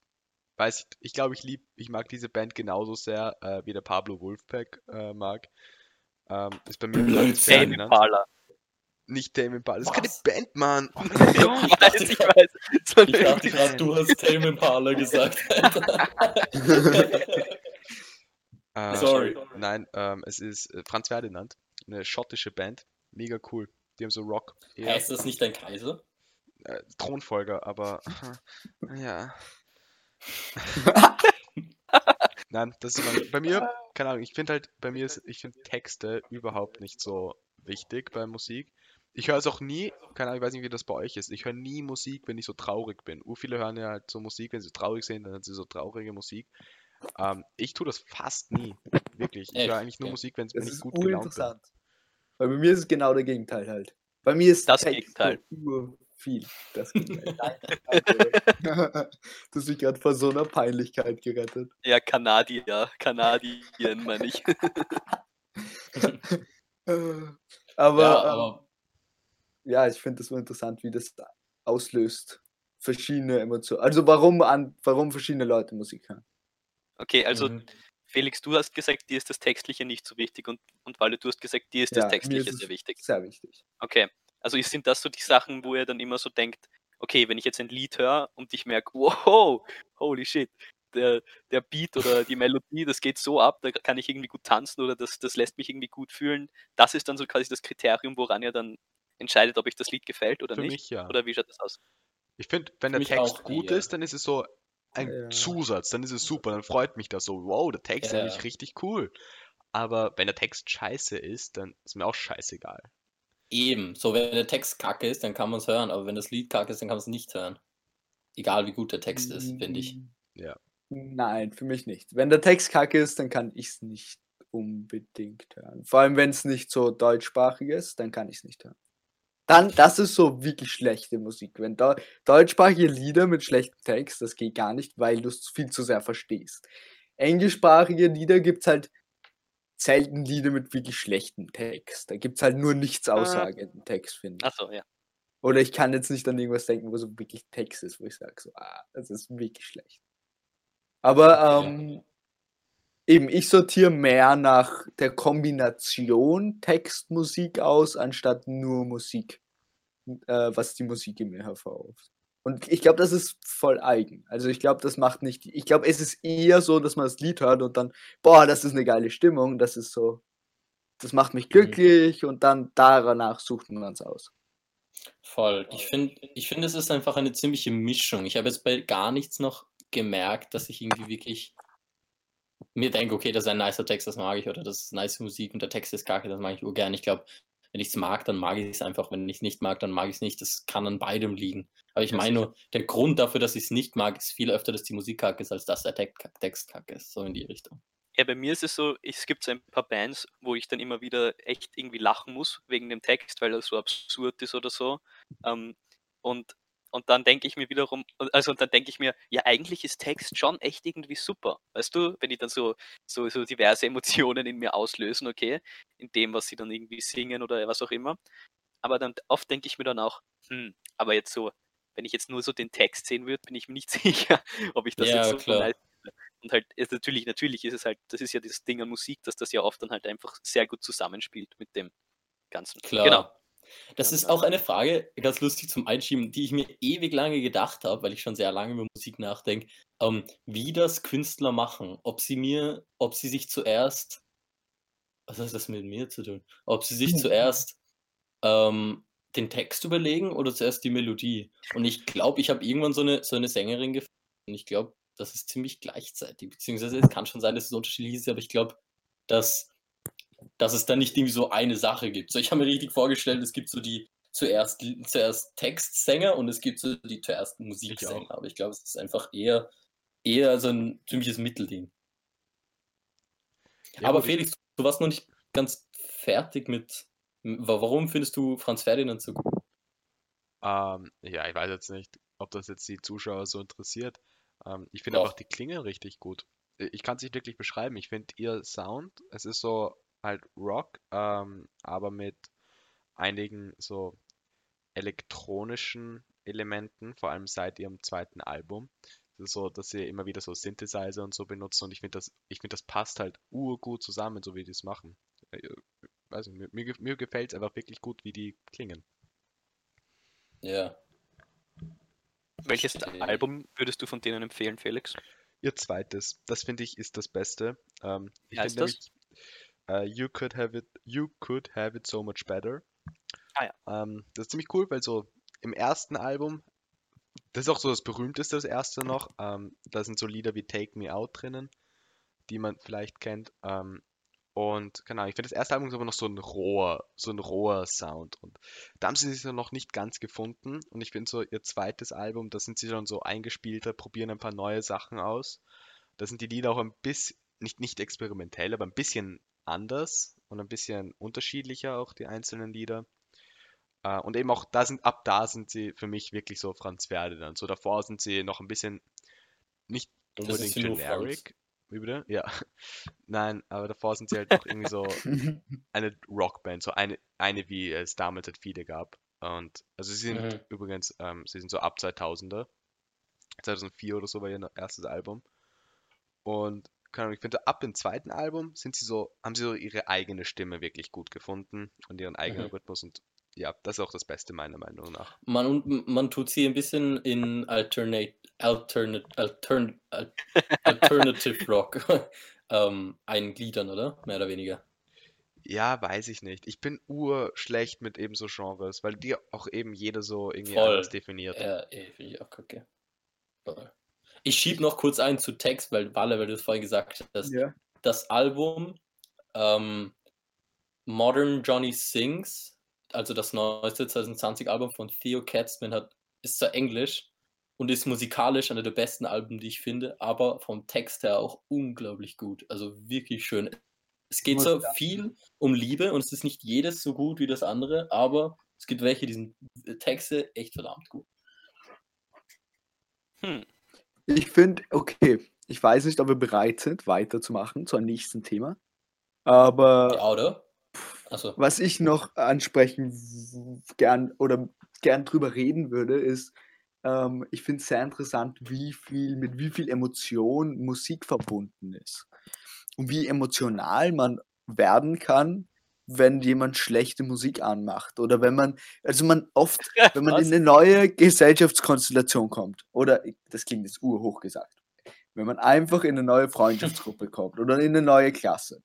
weiß, ich glaube, ich lieb, ich mag diese Band genauso sehr, äh, wie der Pablo Wolfpack äh, mag. Ähm, ist bei mir Blödsinn. Impala. Nicht Tame Impala. Das ist keine? Band, Mann. ich weiß, ich weiß. So Ich dachte gerade, du hast Tame Impala gesagt. Äh, Sorry. Nein, ähm, es ist äh, Franz Ferdinand, eine schottische Band. Mega cool. Die haben so Rock. Heißt das nicht dein Kaiser? äh, Thronfolger, aber ja. Nein, das ist mein, bei mir, keine Ahnung, ich finde halt, bei mir ist, ich finde Texte überhaupt nicht so wichtig bei Musik. Ich höre es auch nie, keine Ahnung, ich weiß nicht, wie das bei euch ist. Ich höre nie Musik, wenn ich so traurig bin. Ur viele hören ja halt so Musik, wenn sie traurig sind, dann haben sie so traurige Musik. Ähm, ich tue das fast nie. Wirklich. Ich Echt? höre eigentlich nur Ja. Musik, wenn, ich ist gut gelaunt bin. Weil bei mir ist es genau der Gegenteil halt. Bei mir ist Das Text Gegenteil. so ur viel. Das Gegenteil. Du hast mich gerade vor so einer Peinlichkeit gerettet. Ja, Kanadier. Kanadien, meine ich. Aber, ja, ähm, aber ja, ich finde das so interessant, wie das da auslöst. Verschiedene Emotionen. Also warum an, warum verschiedene Leute Musik hören. Okay, also Mhm. Felix, du hast gesagt, dir ist das Textliche nicht so wichtig und, und Walle, du hast gesagt, dir ist das Ja, mir Textliche ist sehr wichtig. Sehr wichtig. Okay, also sind das so die Sachen, wo ihr dann immer so denkt, okay, wenn ich jetzt ein Lied höre und ich merke, wow, holy shit, der, der Beat oder die Melodie, das geht so ab, da kann ich irgendwie gut tanzen oder das, das lässt mich irgendwie gut fühlen. Das ist dann so quasi das Kriterium, woran ihr dann entscheidet, ob euch das Lied gefällt oder Für nicht? mich ja. Oder wie schaut das aus? Ich finde, wenn Für der Text gut eher. ist, dann ist es so ein Ja. Zusatz, dann ist es super, dann freut mich das so, wow, der Text ist eigentlich richtig cool. Aber wenn der Text scheiße ist, dann ist mir auch scheißegal. Eben, so wenn der Text kacke ist, dann kann man es hören, aber wenn das Lied kacke ist, dann kann man es nicht hören. Egal wie gut der Text ist, finde ich. Ja. Nein, für mich nicht. Wenn der Text kacke ist, dann kann ich es nicht unbedingt hören. Vor allem, wenn es nicht so deutschsprachig ist, dann kann ich es nicht hören. Dann, das ist so wirklich schlechte Musik. Wenn Deu deutschsprachige Lieder mit schlechtem Text, das geht gar nicht, weil du es viel zu sehr verstehst. Englischsprachige Lieder gibt es halt selten Lieder mit wirklich schlechtem Text. Da gibt es halt nur nichts aussagenden Text, finde ich. Achso, ja. Oder ich kann jetzt nicht an irgendwas denken, wo so wirklich Text ist, wo ich sage, so, ah, das ist wirklich schlecht. Aber ähm, eben, ich sortiere mehr nach der Kombination Text-Musik aus, anstatt nur Musik, äh, was die Musik in mir hervorruft. Und ich glaube, das ist voll eigen. Also ich glaube, das macht nicht. Ich glaube, es ist eher so, dass man das Lied hört und dann, boah, das ist eine geile Stimmung. Das ist so, das macht mich glücklich und dann danach sucht man es aus. Voll. Ich finde, ich finde, es ist einfach eine ziemliche Mischung. Ich habe jetzt bei gar nichts noch gemerkt, dass ich irgendwie wirklich mir denke, okay, das ist ein nicer Text, das mag ich, oder das ist nice Musik und der Text ist kacke, das mag ich urgern. Ich glaube, wenn ich es mag, dann mag ich es einfach. Wenn ich es nicht mag, dann mag ich es nicht. Das kann an beidem liegen. Aber ich meine nur, der Grund dafür, dass ich es nicht mag, ist viel öfter, dass die Musik kacke ist, als dass der Text Text kacke ist. So in die Richtung. Ja, bei mir ist es so, es gibt so ein paar Bands, wo ich dann immer wieder echt irgendwie lachen muss wegen dem Text, weil er so absurd ist oder so. Ähm, und, und dann denke ich mir wiederum, also und dann denke ich mir, ja, eigentlich ist Text schon echt irgendwie super. Weißt du, wenn die dann so, so, so diverse Emotionen in mir auslösen, okay, in dem, was sie dann irgendwie singen oder was auch immer. Aber dann oft denke ich mir dann auch, hm, aber jetzt so, wenn ich jetzt nur so den Text sehen würde, bin ich mir nicht sicher, ob ich das Ja, jetzt so klar. und halt, natürlich, natürlich ist es halt, das ist ja dieses Ding an Musik, dass das ja oft dann halt einfach sehr gut zusammenspielt mit dem Ganzen. Klar. Genau. Das ist auch eine Frage, ganz lustig zum Einschieben, die ich mir ewig lange gedacht habe, weil ich schon sehr lange über Musik nachdenke, ähm, wie das Künstler machen. Ob sie mir, ob sie sich zuerst, was hat das mit mir zu tun? Ob sie sich Mhm. zuerst ähm, den Text überlegen oder zuerst die Melodie. Und ich glaube, ich habe irgendwann so eine, so eine Sängerin gefunden. Und ich glaube, das ist ziemlich gleichzeitig. Beziehungsweise es kann schon sein, dass es unterschiedlich ist, aber ich glaube, dass, dass es da nicht irgendwie so eine Sache gibt. So, ich habe mir richtig vorgestellt, es gibt so die zuerst, zuerst Textsänger und es gibt so die zuerst Musiksänger. Aber ich glaube, es ist einfach eher, eher so ein ziemliches Mittelding. Ja, aber ich- Felix, du warst noch nicht ganz fertig mit. wa- Warum findest du Franz Ferdinand so gut? Ähm, ja, ich weiß jetzt nicht, ob das jetzt die Zuschauer so interessiert. Ähm, ich finde einfach, die klingen richtig gut. Ich kann es nicht wirklich beschreiben. Ich finde ihr Sound, es ist so halt Rock, ähm, aber mit einigen so elektronischen Elementen, vor allem seit ihrem zweiten Album. So, dass sie immer wieder so Synthesizer und so benutzen und ich finde das, ich finde das passt halt urgut zusammen, so wie die es machen. Nicht, mir, mir, gef- mir gefällt es einfach wirklich gut, wie die klingen. Ja. Welches Verstehe. Album würdest du von denen empfehlen, Felix? Ihr zweites, das finde ich ist das Beste. Ähm, ich heißt nämlich, äh, You Could Have It, You Could Have It So Much Better. Ah Ähm, das ist ziemlich cool, weil so im ersten Album, das ist auch so das berühmteste, das erste noch, ähm, da sind so Lieder wie Take Me Out drinnen, die man vielleicht kennt. Ähm, und genau, ich finde das erste Album ist aber noch so ein roher, so ein roher Sound. Und da haben sie sich noch nicht ganz gefunden. Und ich finde so ihr zweites Album, da sind sie schon so eingespielter, probieren ein paar neue Sachen aus. Da sind die Lieder auch ein bisschen, nicht, nicht experimentell, aber ein bisschen anders und ein bisschen unterschiedlicher auch die einzelnen Lieder. Äh, und eben auch da sind, ab da sind sie für mich wirklich so Franz Ferdinand. So davor sind sie noch ein bisschen nicht unbedingt generic. Wie? Ja. Nein, aber davor sind sie halt noch irgendwie so eine Rockband, so eine, eine wie es damals halt viele gab. Und also sie sind Mhm. übrigens, ähm, sie sind so ab 2000er. 2004 oder so war ihr erstes Album. Und keine Ahnung, ich finde, ab dem zweiten Album sind sie so, haben sie so ihre eigene Stimme wirklich gut gefunden und ihren eigenen Mhm. Rhythmus. Und ja, das ist auch das Beste meiner Meinung nach. Man, man tut sie ein bisschen in Alternate, Alternate, Altern, Al- Alternative Rock ähm, eingliedern, oder? Mehr oder weniger. Ja, weiß ich nicht. Ich bin urschlecht mit eben so Genres, weil die auch eben jede so irgendwie Voll. anders definiert. Ja, eh, finde ich auch kacke. Voll. Ich schieb noch kurz ein zu Text, weil Walle, weil du es vorhin gesagt hast. Ja. Das Album ähm, Modern Johnny Sings, also das neueste 2020 Album von Theo Katzman, hat, ist zwar Englisch und ist musikalisch einer der besten Alben, die ich finde, aber vom Text her auch unglaublich gut. Also wirklich schön. Es geht so viel um Liebe und es ist nicht jedes so gut wie das andere, aber es gibt welche, die sind äh, Texte echt verdammt gut. Hm. Ich finde, okay, ich weiß nicht, ob wir bereit sind, weiterzumachen zu einem nächsten Thema. Aber Ja, oder? Also, was ich noch ansprechen gern oder gern drüber reden würde, ist, ähm, ich finde es sehr interessant, wie viel, mit wie viel Emotion Musik verbunden ist. Und wie emotional man werden kann, wenn jemand schlechte Musik anmacht. Oder wenn man, also man oft, wenn man Was? in eine neue Gesellschaftskonstellation kommt, oder das klingt jetzt urhoch gesagt, wenn man einfach in eine neue Freundschaftsgruppe kommt oder in eine neue Klasse,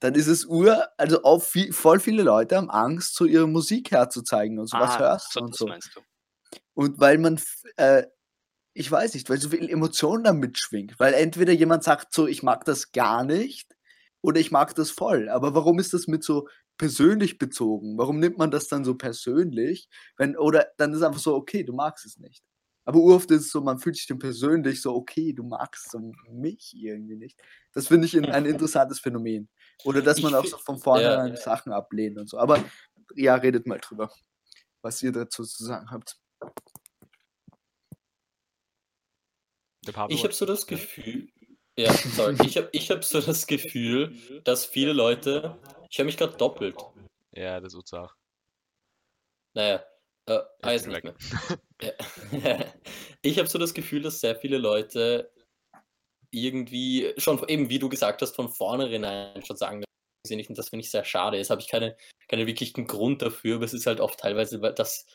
dann ist es ur, also auch viel, voll viele Leute haben Angst, so ihre Musik herzuzeigen und so was Ah, hörst so, und so. meinst du. Und weil man, äh, ich weiß nicht, weil so viel Emotion da mitschwingt. Weil entweder jemand sagt so, ich mag das gar nicht oder ich mag das voll. Aber warum ist das mit so persönlich bezogen? Warum nimmt man das dann so persönlich? Wenn, oder dann ist einfach so, okay, du magst es nicht. Aber oft ist es so, man fühlt sich dann persönlich so, okay, du magst so mich irgendwie nicht. Das finde ich ein, interessantes Phänomen. Oder dass Ich man auch fi- so von vornherein ja. Sachen ablehnt und so. Aber ja, redet mal drüber, was ihr dazu zu sagen habt. Ich habe so das Gefühl, ja, sorry, ich habe ich hab so das Gefühl, dass viele Leute, ich habe mich gerade doppelt. Ja, das ist auch. Naja, äh, ah, jetzt bin nicht mehr. Ich habe so das Gefühl, dass sehr viele Leute irgendwie schon, eben wie du gesagt hast, von vornherein schon sagen, ich nicht, und das finde ich sehr schade. Jetzt habe ich keine, keinen wirklichen Grund dafür, aber es ist halt oft teilweise, dass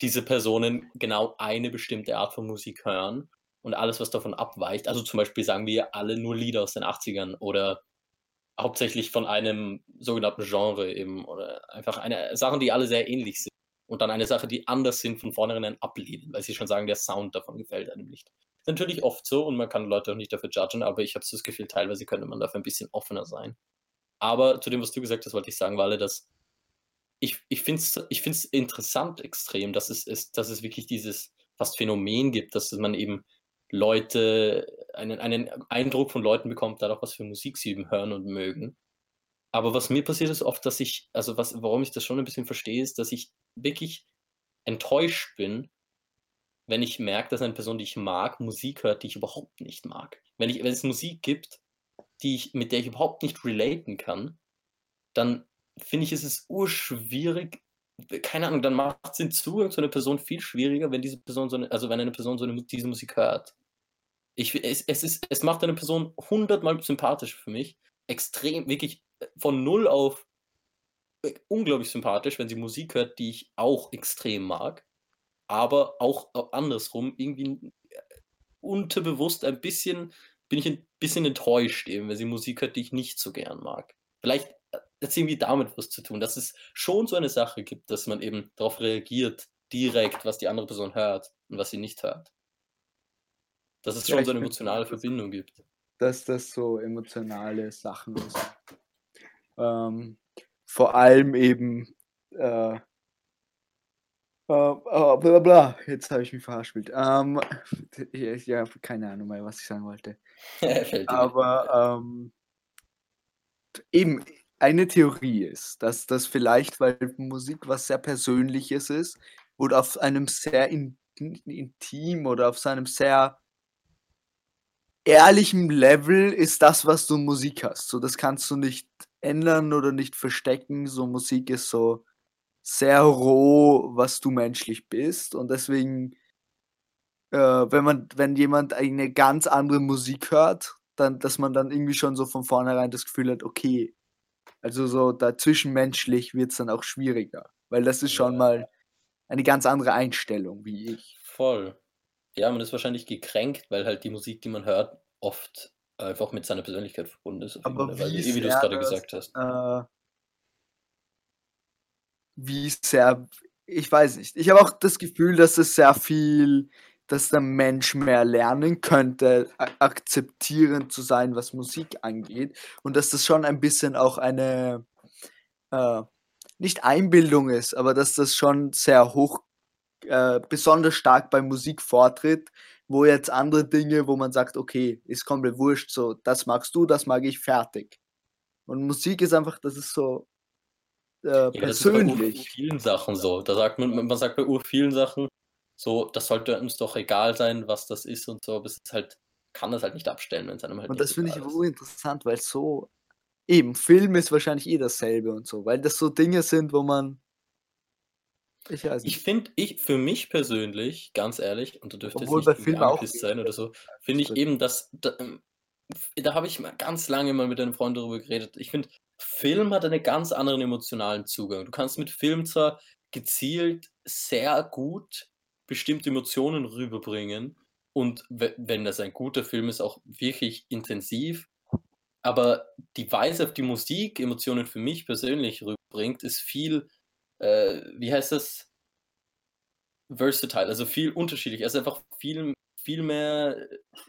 diese Personen genau eine bestimmte Art von Musik hören und alles, was davon abweicht, also zum Beispiel sagen wir alle nur Lieder aus den 80ern oder hauptsächlich von einem sogenannten Genre eben oder einfach eine Sachen, die alle sehr ähnlich sind und dann eine Sache, die anders sind, von vornherein ablehnen, weil sie schon sagen, der Sound davon gefällt einem nicht. Natürlich oft so und man kann Leute auch nicht dafür judgen, aber ich habe das Gefühl, teilweise könnte man dafür ein bisschen offener sein. Aber zu dem, was du gesagt hast, wollte ich sagen, Walle, dass ich, ich finde es ich find's interessant extrem, dass es, ist, dass es wirklich dieses fast Phänomen gibt, dass man eben Leute, einen, einen Eindruck von Leuten bekommt, dadurch, was für Musik sie eben hören und mögen. Aber was mir passiert ist oft, dass ich, also was, warum ich das schon ein bisschen verstehe, ist, dass ich wirklich enttäuscht bin, wenn ich merke, dass eine Person, die ich mag, Musik hört, die ich überhaupt nicht mag. Wenn, ich, wenn es Musik gibt, die ich, mit der ich überhaupt nicht relaten kann, dann finde ich, ist es urschwierig, keine Ahnung, dann macht es den Zugang zu einer Person viel schwieriger, wenn diese Person so eine, also wenn eine Person so eine, diese Musik hört. Ich, es, es, ist, es macht eine Person hundertmal sympathischer für mich. Extrem, wirklich äh, von null auf äh, unglaublich sympathisch, wenn sie Musik hört, die ich auch extrem mag. Aber auch äh, andersrum, irgendwie unterbewusst ein bisschen, bin ich ein bisschen enttäuscht eben, wenn sie Musik hört, die ich nicht so gern mag. Vielleicht hat es irgendwie damit was zu tun, dass es schon so eine Sache gibt, dass man eben darauf reagiert, direkt, was die andere Person hört und was sie nicht hört. Dass es schon so ich eine emotionale Verbindung gibt. dass das so emotionale Sachen sind. Ähm, vor allem eben äh, äh, bla bla, jetzt habe ich mich verhaspelt. Ähm, ich, ja, keine Ahnung mehr, was ich sagen wollte. Aber ähm, eben eine Theorie ist, dass das vielleicht, weil Musik was sehr Persönliches ist oder auf einem sehr in, intim oder auf seinem sehr ehrlichen Level ist das, was du Musik hast. So, das kannst du nicht ändern oder nicht verstecken. So Musik ist so sehr roh, was du menschlich bist. Und deswegen, äh, wenn man, wenn jemand eine ganz andere Musik hört, dann, dass man dann irgendwie schon so von vornherein das Gefühl hat, okay, also so dazwischenmenschlich wird es dann auch schwieriger. Weil das ist schon Ja. mal eine ganz andere Einstellung wie ich. Voll. Ja, man ist wahrscheinlich gekränkt, weil halt die Musik, die man hört, oft einfach mit seiner Persönlichkeit verbunden ist. Aber weil, wie eh, wie du es sehr gerade gesagt hast. Äh, wie sehr, ich weiß nicht. Ich habe auch das Gefühl, dass es sehr viel, dass der Mensch mehr lernen könnte, akzeptierend zu sein, was Musik angeht. Und dass das schon ein bisschen auch eine, äh, nicht Einbildung ist, aber dass das schon sehr hoch, äh, besonders stark bei Musik vortritt, wo jetzt andere Dinge, wo man sagt, okay, ist komplett wurscht, so, das magst du, das mag ich, fertig. Und Musik ist einfach, das ist so äh, Ja, das ist bei persönlich. vielen Sachen so. Da sagt man, man sagt bei ur vielen Sachen so, das sollte uns doch egal sein, was das ist und so, aber es ist halt, kann das halt nicht abstellen, wenn es einem halt Und das finde ich ist. urinteressant, weil so, eben, Film ist wahrscheinlich eh dasselbe und so, weil das so Dinge sind, wo man, ich Ich nicht, finde, ich, für mich persönlich, ganz ehrlich, und da dürfte jetzt obwohl nicht Filmen auch angepisst sein oder so, finde ich eben, dass, da, ähm, da habe ich mal ganz lange mal mit einem Freund darüber geredet. Ich finde, Film hat einen ganz anderen emotionalen Zugang. Du kannst mit Film zwar gezielt sehr gut bestimmte Emotionen rüberbringen und we- wenn das ein guter Film ist, auch wirklich intensiv, aber die Weise, auf die Musik Emotionen für mich persönlich rüberbringt, ist viel, äh, wie heißt das? versatile, also viel unterschiedlich. Es ist einfach viel, viel mehr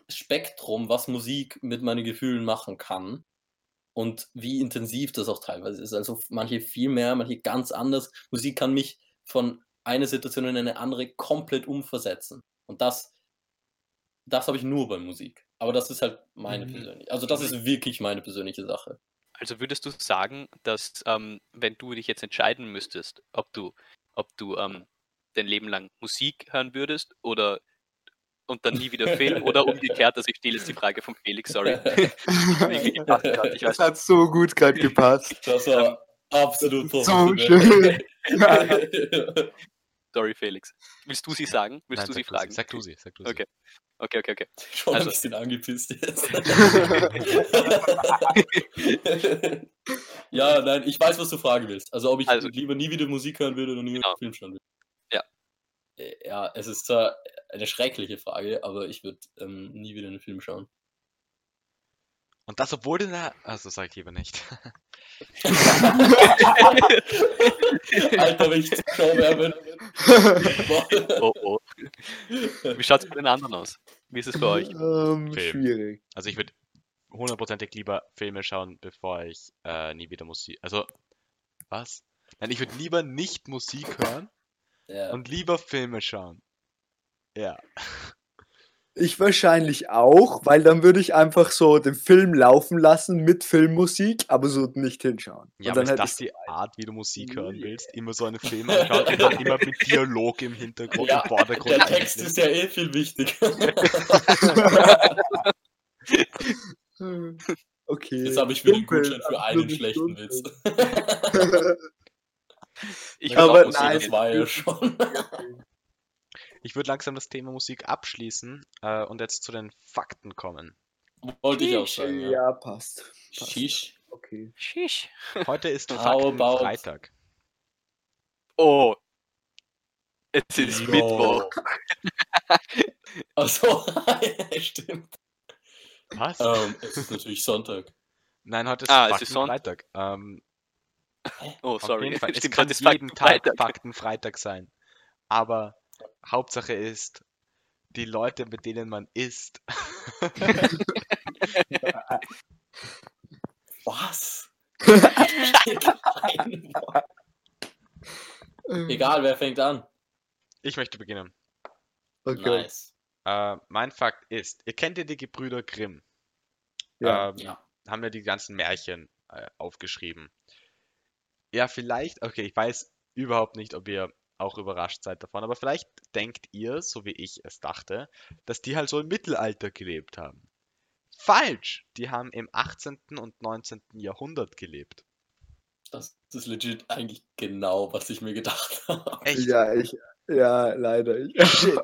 Spektrum, was Musik mit meinen Gefühlen machen kann. Und wie intensiv das auch teilweise ist. Also manche viel mehr, manche ganz anders. Musik kann mich von einer Situation in eine andere komplett umversetzen. Und das, das habe ich nur bei Musik. Aber das ist halt meine Mhm. persönliche. Also das ist wirklich meine persönliche Sache. Also würdest du sagen, dass ähm, wenn du dich jetzt entscheiden müsstest, ob du, ob du ähm, dein Leben lang Musik hören würdest oder und dann nie wieder Film oder umgekehrt, also ich stelle jetzt die Frage von Felix, sorry. Grad, ich Das hat so gut gerade gepasst. Das war absolut So professionell. sorry Felix. Willst du sie sagen? Willst Nein, du sie sag fragen? Sag du sie, sag du sie. Okay. Okay, okay, okay. Schon Also- ein bisschen angepisst jetzt. ja, nein, ich weiß, was du fragen willst. Also ob ich Also- lieber nie wieder Musik hören würde oder nie wieder Genau. Film schauen würde. Ja. Äh, Ja, es ist zwar eine schreckliche Frage, aber ich würde ähm, nie wieder einen Film schauen. Und das, obwohl du da. Also sag ich lieber nicht. Alter, wenn ich Zuschauer wäre. Oh, oh. Wie schaut es bei den anderen aus? Wie ist es bei euch? Ähm, Film. schwierig. Also ich würde hundertprozentig lieber Filme schauen, bevor ich äh, nie wieder Musik. Also, was? Nein, ich würde lieber nicht Musik hören ja. und lieber Filme schauen. Ja. Ich wahrscheinlich auch, weil dann würde ich einfach so den Film laufen lassen mit Filmmusik, aber so nicht hinschauen. Ja, Und aber dann ist hätte das die Art, wie du Musik hören willst? Immer so einen Film anschauen und dann immer mit Dialog im Hintergrund Ja, im Vordergrund. Der Text ist ja eh viel wichtiger. Okay. Jetzt habe ich wieder einen Gutschein für einen schlechten dunkel. Witz. Ich Aber würde auch nein, das war ja schon. Ich würde langsam das Thema Musik abschließen äh, und jetzt zu den Fakten kommen. Wollte ich auch sagen. Ja. Ja, passt. passt. Shish. Okay. Shish. Heute ist How Fakten about- Freitag. Oh. Es ist Jo. Mittwoch. Achso, stimmt. Was? Ähm, es ist natürlich Sonntag. Nein, heute ist Ah, es Fakten ist Sonntag. Freitag. Ähm, Oh, auf sorry. jeden Fall. Es Stimmt, kann jeden Tag Faktenfreitag. Fakten Freitag sein. Aber Hauptsache ist, die Leute, mit denen man isst, Was? Egal, wer fängt an. ich möchte beginnen. Okay. Nice. Äh, mein Fakt ist, ihr kennt ja die Gebrüder Grimm. Ja. Ähm, Ja. haben ja die ganzen Märchen äh, aufgeschrieben. Ja, vielleicht, okay, ich weiß überhaupt nicht, ob ihr auch überrascht seid davon, aber vielleicht denkt ihr, so wie ich es dachte, dass die halt so im Mittelalter gelebt haben. Falsch! Die haben im 18. und 19. Jahrhundert gelebt. Das ist legit eigentlich genau, was ich mir gedacht habe. Echt? Ja, ich. Ja, leider. Ich. Shit.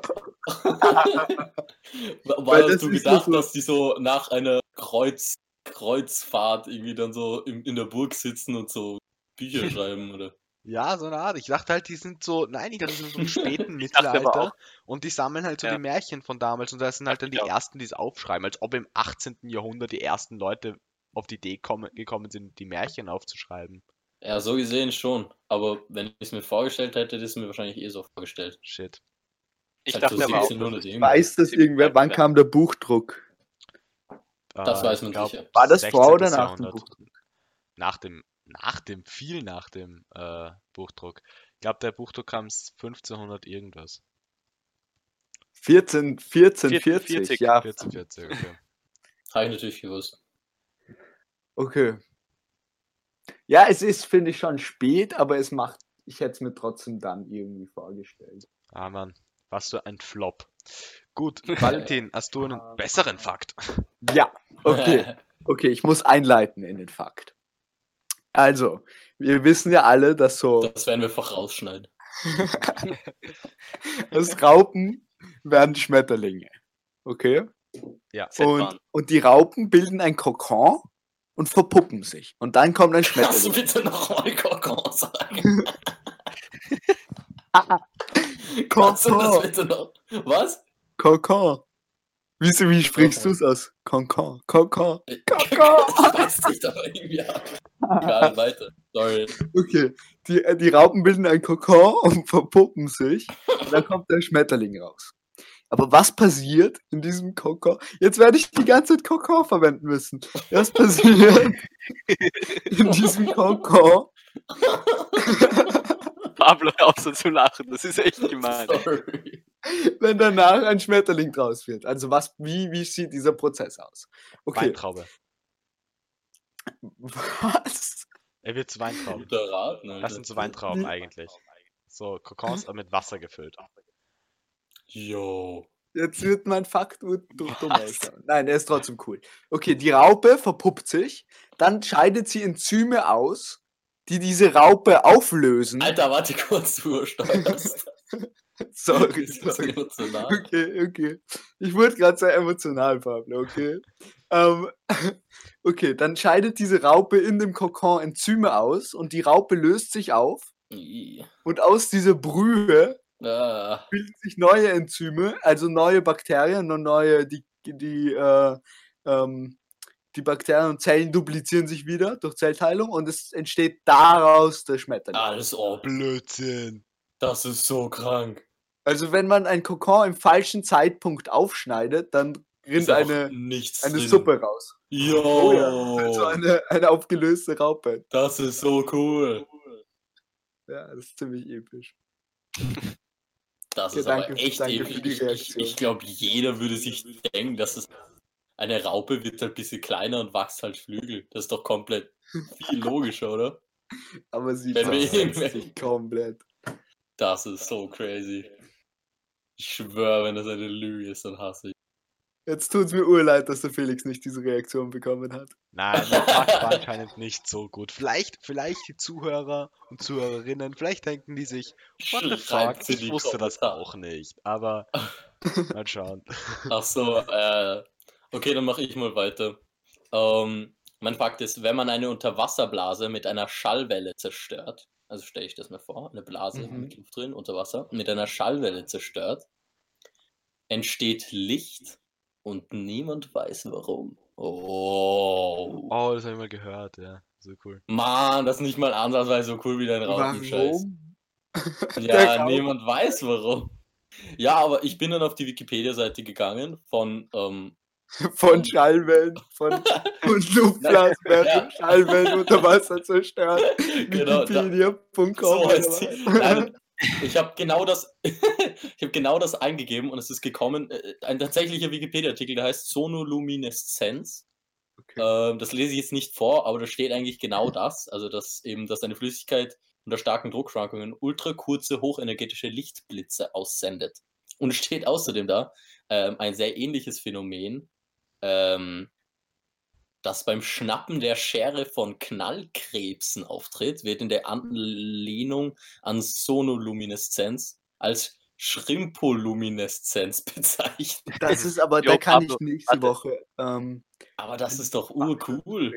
Weil hast du gedacht, so- dass die so nach einer Kreuz, Kreuzfahrt irgendwie dann so in, in der Burg sitzen und so Bücher schreiben, oder? Ja, so eine Art. Ich dachte halt, die sind so, nein, ich dachte, die sind so im späten Mittelalter und die sammeln halt so Ja. die Märchen von damals und das sind halt dann die auch. ersten, die es aufschreiben, als ob im 18. Jahrhundert die ersten Leute auf die Idee kommen, gekommen sind, die Märchen aufzuschreiben. Ja, so gesehen schon. Aber wenn ich es mir vorgestellt hätte, hätte ich es mir wahrscheinlich eh so vorgestellt. Shit. Ich Halt dachte so aber auch, 1700 irgendwas. Weiß das irgendwer? Wann kam der Buchdruck? Das Äh, weiß man glaub, sicher. War das vor oder 16. nach dem. Buchdruck? Nach dem, nach dem, viel nach dem äh, Buchdruck. Ich glaube, der Buchdruck kam 1500 irgendwas. 14, 14, 40, 40, ja. 1440, okay. Habe ich natürlich gewusst. Okay. Ja, es ist, finde ich, schon spät, aber es macht, ich hätte es mir trotzdem dann irgendwie vorgestellt. Ah, Mann. Was für ein Flop. Gut, Valentin, hast du einen besseren Fakt? Ja, okay. Okay, ich muss einleiten in den Fakt. Also, wir wissen ja alle, dass so Das werden wir einfach rausschneiden. aus Raupen werden Schmetterlinge. Okay? Ja. Und, und die Raupen bilden ein Kokon und verpuppen sich. Und dann kommt ein Kannst du Schmetterling. bitte nochmal Kokon sagen? Kannst du das Kokon. bitte noch? Was? Kokon. Wieso, wie sprichst du es aus? Kokon. Kokon. Das Kokon. weiß ich doch irgendwie an. Egal, weiter. Sorry. Okay, die, äh, die Raupen bilden ein Kokon und verpuppen sich. Und dann kommt der Schmetterling raus. Aber was passiert in diesem Kokon? Jetzt werde ich die ganze Zeit Kokon verwenden müssen. Was passiert in diesem Kokon? Pablo, hör auf so zu lachen, das ist echt gemein. Sorry. wenn danach ein Schmetterling draus wird. Also was, wie, wie sieht dieser Prozess aus? Okay, Weintraube. was? Er wird zu Weintrauben. Guter Rat, ne? Das sind so Weintrauben eigentlich. So Kokons aber mit Wasser gefüllt. Yo. Jetzt wird mein Fakt du- du- dumm ausschauen. Nein, er ist trotzdem cool. Okay, die Raupe verpuppt sich, dann scheidet sie Enzyme aus, die diese Raupe auflösen. Alter, warte kurz, du übersteuerst. Sorry, sorry. emotional. Okay, okay. Ich wurde gerade sehr emotional, Pablo, okay? Ähm, okay, dann scheidet diese Raupe in dem Kokon Enzyme aus und die Raupe löst sich auf und aus dieser Brühe Ah, bilden sich neue Enzyme, also neue Bakterien und neue, die, die, äh, ähm, die Bakterien und Zellen duplizieren sich wieder durch Zellteilung und es entsteht daraus der Schmetterling. alles oh, Blödsinn. das ist so krank. Also wenn man ein Kokon im falschen Zeitpunkt aufschneidet, dann rinnt eine, eine drin. Suppe raus. Yo, Oh ja, also eine, eine aufgelöste Raupe. das ist so cool. Ja, das ist ziemlich episch. Das Ja, ist danke- aber echt episch. Ich, ich, glaube, jeder würde sich denken, dass es eine Raupe wird halt ein bisschen kleiner und wächst halt Flügel. Das ist doch komplett viel logischer, oder? Aber sie sich komplett. Das ist so crazy. Ich schwöre, wenn das eine Lüge ist, dann hasse ich. Jetzt tut es mir urleid, dass der Felix nicht diese Reaktion bekommen hat. Nein, der Fakt war anscheinend nicht so gut. Vielleicht, vielleicht die Zuhörer und Zuhörerinnen, vielleicht denken die sich, what the fuck, ich wusste das auch nicht. Aber mal schauen. Ach so, äh, okay, dann mache ich mal weiter. Ähm, mein Fakt ist, wenn man eine Unterwasserblase mit einer Schallwelle zerstört, also stelle ich das mir vor, eine Blase Mhm. mit Luft drin, unter Wasser, mit einer Schallwelle zerstört, entsteht Licht und niemand weiß warum. Oh. Oh, das habe ich mal gehört, ja. So cool. Mann, das ist nicht mal ansatzweise so cool wie dein? Der Ja, niemand weiß warum. Ja, aber ich bin dann auf die Wikipedia-Seite gegangen von ähm, Von Schallwellen, von, von Luftblasen werden Schallwellen unter Wasser zerstört. Genau, Wikipedia.com. So ich habe genau das, ich habe genau das eingegeben und es ist gekommen, äh, ein tatsächlicher Wikipedia-Artikel, der heißt Sonolumineszenz. Okay. Ähm, das lese ich jetzt nicht vor, aber da steht eigentlich genau das, also dass eben, dass eine Flüssigkeit unter starken Druckschwankungen ultrakurze hochenergetische Lichtblitze aussendet. Und es steht außerdem da ähm, ein sehr ähnliches Phänomen, ähm, das beim Schnappen der Schere von Knallkrebsen auftritt, wird in der Anlehnung an Sonolumineszenz als Shrimpolumineszenz bezeichnet. Das ist aber, Jo, da kann ich nächste warte. Woche ähm, Aber das ist doch urcool.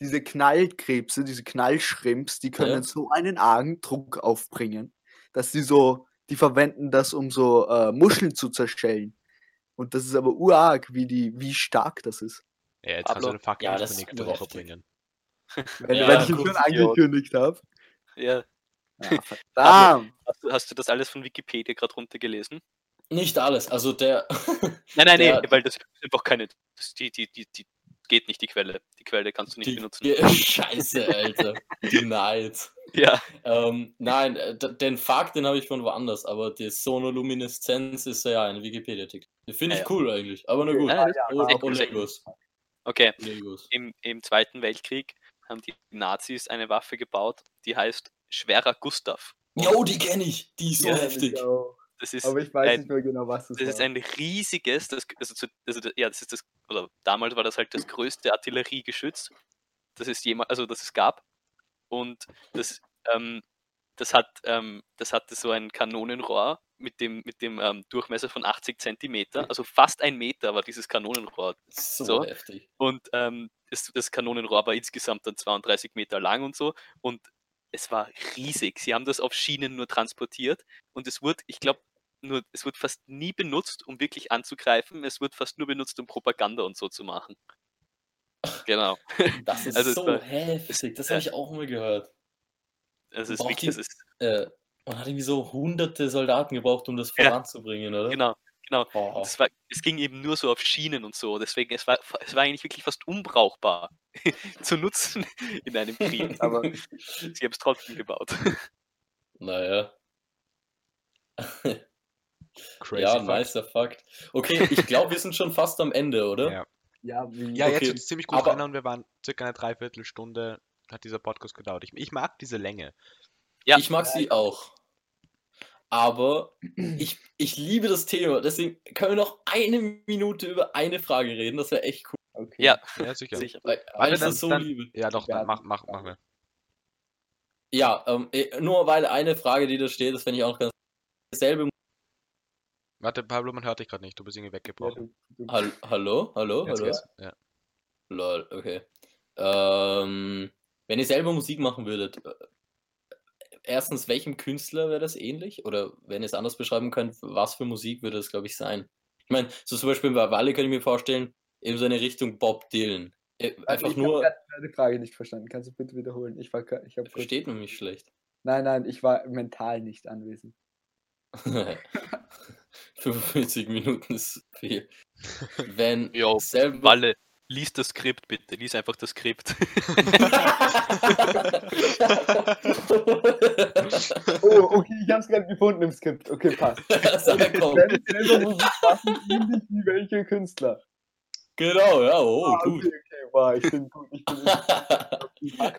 diese Knallkrebse, diese Knallschrimps, die können Ja. so einen argen Druck aufbringen, dass die so, die verwenden das, um so äh, Muscheln zu zerschellen. Und das ist aber urarg, wie die, wie stark das ist. Ja, jetzt kannst du den Fakt ja, nicht das nächste Woche bringen. Wenn, Ja, wenn ich ihn schon angekündigt habe. Ja. Ja, verdammt. Hast du, hast du das alles von Wikipedia gerade runtergelesen? Nicht alles. Also der. Nein, nein, Der- nee, weil das ist einfach keine. Das, die, die, die, die geht nicht, die Quelle. Die Quelle kannst du nicht die, benutzen. die, Scheiße, Alter. Denied. Ja, Ähm, nein, äh, den Fakt, den habe ich von woanders, aber die Sonolumineszenz ist ja ein Wikipedia-Tick. Den finde ich Ja, ja. cool eigentlich, aber na gut. Ja, Oh, oh, Legos. okay. Legos. Im, Im Zweiten Weltkrieg haben die Nazis eine Waffe gebaut, die heißt Schwerer Gustav. Jo, die kenne ich. Die ist so Ja, heftig. Ich auch. Das ist, Aber ich weiß ein, nicht mehr genau, was das, das ist war. ein riesiges, das, also, zu- also ja, das ist das, oder damals war das halt das größte Artilleriegeschütz, das es jemals, also das es gab. Und das, ähm, das hat, ähm, das hatte so ein Kanonenrohr mit dem, mit dem ähm, Durchmesser von 80 Zentimeter, also fast ein Meter war dieses Kanonenrohr. So, So. heftig. Und ähm, das, das Kanonenrohr war insgesamt dann 32 Meter lang und so. Und es war riesig. Sie haben das auf Schienen nur transportiert und es wurde, ich glaube, nur, es wird fast nie benutzt, um wirklich anzugreifen. Es wird fast nur benutzt, um Propaganda und so zu machen. Genau. Das ist Also es so war- heftig. Das ja. habe ich auch mal gehört. Das ist Braucht wirklich, die- ist, Äh, man hat irgendwie so hunderte Soldaten gebraucht, um das Ja. voranzubringen, oder? genau, genau. Oh. War, es ging eben nur so auf Schienen und so. Deswegen, es war, es war eigentlich wirklich fast unbrauchbar zu nutzen in einem Krieg. Aber sie haben es trotzdem gebaut. Naja. Crazy ja, Fact. nicer Fakt. Okay, ich glaube, wir sind schon fast am Ende, oder? Ja, Ja, ja Okay, jetzt es ziemlich gut aber- und wir waren circa eine Dreiviertelstunde, hat dieser Podcast gedauert. Ich, ich mag diese Länge. Ja. Ich mag sie auch. Aber ich, ich liebe das Thema. Deswegen können wir noch eine Minute über eine Frage reden. Das wäre echt cool. okay. Ja, Ja, sicher. sicher. Weil, weil ich dann- das so dann- liebe. Ja, doch, dann mach, mach, mach wir. Ja, ähm, eh, nur weil eine Frage, die da steht, das finde ich auch ganz. Dasselbe. Warte, Pablo, man hört dich gerade nicht. Du bist irgendwie weggebrochen. Hall hallo? Hallo? Jetzt hallo? geht's. Ja. Lol, okay. Ähm, wenn ihr selber Musik machen würdet, äh, erstens, welchem Künstler wäre das ähnlich? Oder wenn ihr es anders beschreiben könnt, was für Musik würde das, glaube ich, sein? Ich meine, so zum Beispiel bei Walle kann ich mir vorstellen, eben so eine Richtung Bob Dylan. Äh, Einfach ich nur, habe deine Frage nicht verstanden. Kannst du bitte wiederholen? Ich war, ich habe versteht man mich schlecht. Nein, nein, ich war mental nicht anwesend. 45 Minuten ist viel. Wenn Jo, selber. Walle, lies das Skript bitte. Lies einfach das Skript. Oh, okay, ich habe es gerade gefunden im Skript. Okay, passt. Wenn selber Musik machen, ähnlich wie welche Künstler? Genau, ja, oh, Ah, gut. okay, okay, wow, ich bin gut. Ich bin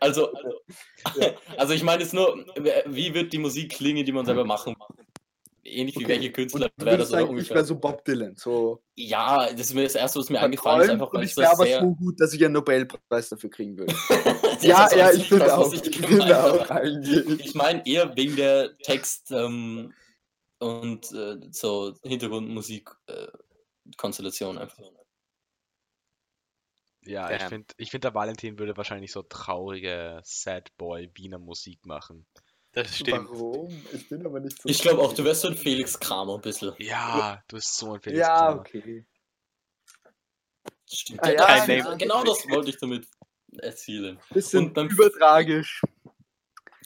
also, also, also ich meine jetzt nur, wie wird die Musik klingen, die man selber machen? Ähnlich wie Okay. welche Künstler wäre das oder sagen, ich wäre so Bob Dylan. So Ja, das ist mir das erste, was mir eingefallen ist, einfach und ich es wäre das aber sehr. so gut, dass ich einen Nobelpreis dafür kriegen würde. Ja, ja, ich was auch. ich Ich gemeint auch. Ich meine eher wegen der Text ähm, und äh, so Hintergrundmusik äh, Konstellation einfach. Ja, ich Damn. finde, ich find, der Valentin würde wahrscheinlich so traurige Sad Boy Wiener Musik machen. Das stimmt. Warum? Ich bin aber nicht so. Ich glaube auch, du wärst so ein Felix Kramer ein bisschen. Ja, du bist so ein Felix Ja, Kramer. okay. Stimmt. Ah, Ja, ja, das- ja. genau das wollte ich damit erzielen. Bisschen Und beim- übertragisch.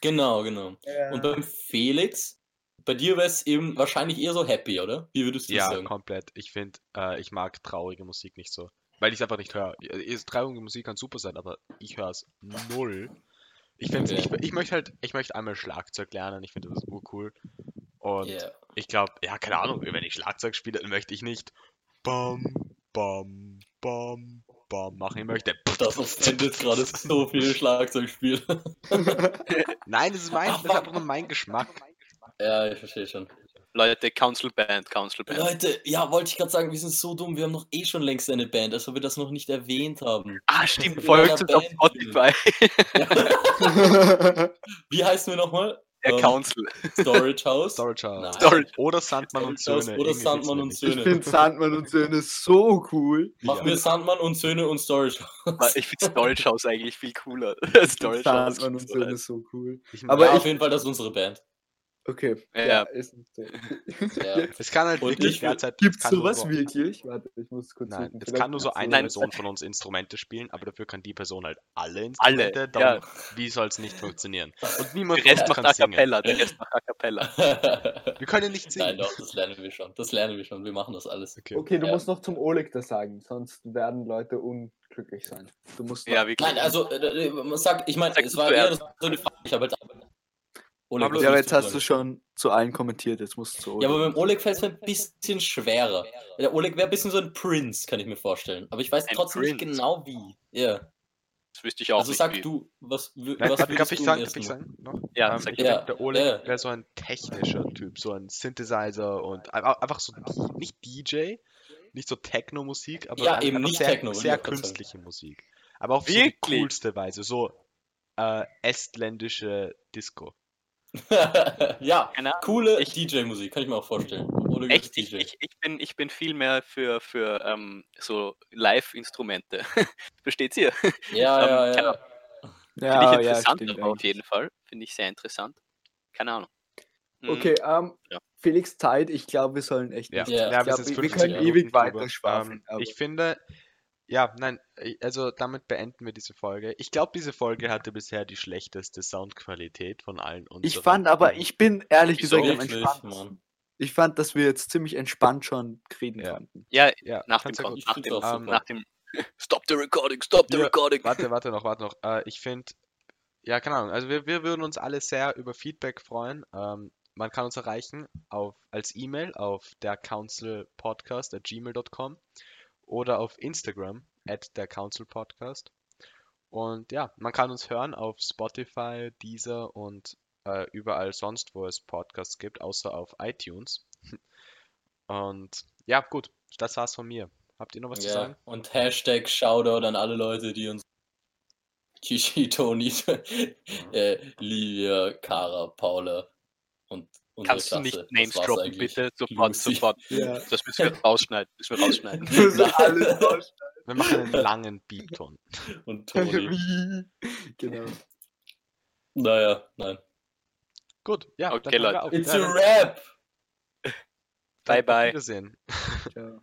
Genau, genau. Und beim Felix, bei dir wäre es eben wahrscheinlich eher so happy, oder? Wie würdest du Ja, sagen? komplett. Ich finde, äh, ich mag traurige Musik nicht so. Weil ich es einfach nicht höre. Traurige Musik kann super sein, aber ich höre es null. Ich, find's, Okay. ich, ich möchte halt, ich möchte einmal Schlagzeug lernen. Ich finde das urcool. Und Yeah. ich glaube, ja, keine Ahnung, wenn ich Schlagzeug spiele, dann möchte ich nicht bam, bam, bam, bam machen. Ich möchte. Das offendet gerade so viele Schlagzeugspiele. Nein, das ist, mein, das ist einfach nur mein Geschmack. ja, ich verstehe schon. Leute, Council Band, Council Band. Leute, ja, wollte ich gerade sagen, wir sind so dumm, wir haben noch eh schon längst eine Band, als ob wir das noch nicht erwähnt haben. Ah, stimmt, folgt uns auf. Spotify. Wie heißen wir nochmal? Der Ähm, Council. Storage House. Storage House. Storage. Oder Sandmann und House Söhne. Oder Sandmann und wir Ich Söhne. finde Sandmann und Söhne so cool. Machen Ja. wir Sandmann und Söhne und Storage House. Ich finde Storage House eigentlich viel cooler. Storage House. Sandmann und klingt so Söhne so cool. Ich, Aber ja, ich- auf jeden Fall, das ist unsere Band. Okay. Ja, Ja, ja. ist nicht so. Ja. Es kann halt Und wirklich ich derzeit. Gibt's es sowas so, wirklich? Warte, ich muss kurz Nein, es kann nur so eine. Nein. Person von uns Instrumente spielen, aber dafür kann die Person halt alle Alle, Instrumente. Dann, ja. Wie soll es nicht funktionieren? Und niemand Der Rest macht kann A singen. Cappella, der Rest macht A Cappella. Wir können nicht Nein, singen. doch, das lernen wir schon. Das lernen wir schon. Wir machen das alles. Okay. Okay, du Ja. musst noch zum Oleg das sagen, sonst werden Leute unglücklich sein. Du musst Ja, wirklich. Nein, also, äh, äh, man sagt, ich meine, Sag es war eher so eine Frage. Ich habe halt. Oleg, Pablo, ja, aber jetzt hast du schon zu allen kommentiert, jetzt musst du zu Oleg. Ja, aber beim Oleg fällt es mir ein bisschen schwerer. Der Oleg wäre ein bisschen so ein Prince, kann ich mir vorstellen. Aber ich weiß Ein trotzdem nicht Prince. genau wie. Ja. Das wüsste ich auch Also nicht. sag wie. du, was, Nein, was würdest darf ich sagen, darf ich sagen noch? Ja, Ähm, Ja, der Oleg ja. wäre so ein technischer Typ, so ein Synthesizer und ein- einfach so nicht DJ, nicht so Techno-Musik, aber Ja, ein- eben nicht sehr, Techno, sehr künstliche Musik. Aber auf so die coolste Weise, so äh, estländische Disco. ja, Keine coole DJ-Musik, kann ich mir auch vorstellen. Echt, ich, DJ. ich, ich, bin, ich bin viel mehr für, für ähm, so Live-Instrumente. Versteht's ihr? ja, ähm, ja, keine ja. Finde ja, ich interessant, stimmt aber auf jeden Fall. Finde ich sehr interessant. Keine Ahnung. Mhm. Okay, ähm, Ja. Felix Zeit, ich glaube, wir sollen echt Ja, nicht. Ja. wir haben Ich jetzt glaub, wir- wir 50 können ewig weiter drüber. schwafeln, Ähm, ich finde, ja, nein, äh, also damit beenden wir diese Folge. Ich glaube, diese Folge hatte bisher die schlechteste Soundqualität von allen unseren. Ich fand aber, ich bin ehrlich Wieso? gesagt am entspanntesten. Ich fand, dass wir jetzt ziemlich entspannt schon reden Ja. konnten. Ja, ja, nach dem, Kon- nach, dem, ähm, nach dem Stop the recording, stop the Ja, recording. Warte, warte noch, warte noch. Äh, ich finde, ja, keine Ahnung. Also wir, wir würden uns alle sehr über Feedback freuen. Ähm, man kann uns erreichen auf, als E-Mail auf der councilpodcast at gmail.com oder auf Instagram at der Council Podcast. Und ja, man kann uns hören auf Spotify, Deezer und äh, überall sonst, wo es Podcasts gibt, außer auf iTunes. Und ja, gut, das war's von mir. Habt ihr noch was zu Ja. sagen? Und Hashtag Shoutout an alle Leute, die uns Kishi, Toni, äh, Livia, Kara, Paula und unsere Kannst du nicht Das Names droppen, bitte? Sofort, Lucy. sofort. Ja. Das müssen wir rausschneiden. Müssen wir rausschneiden. Wir machen einen langen Beepton. Und Toni. Genau. naja, nein. Gut, ja, Okay, Leute. auf. It's a rap! Bye, bye. Wiedersehen. Ciao.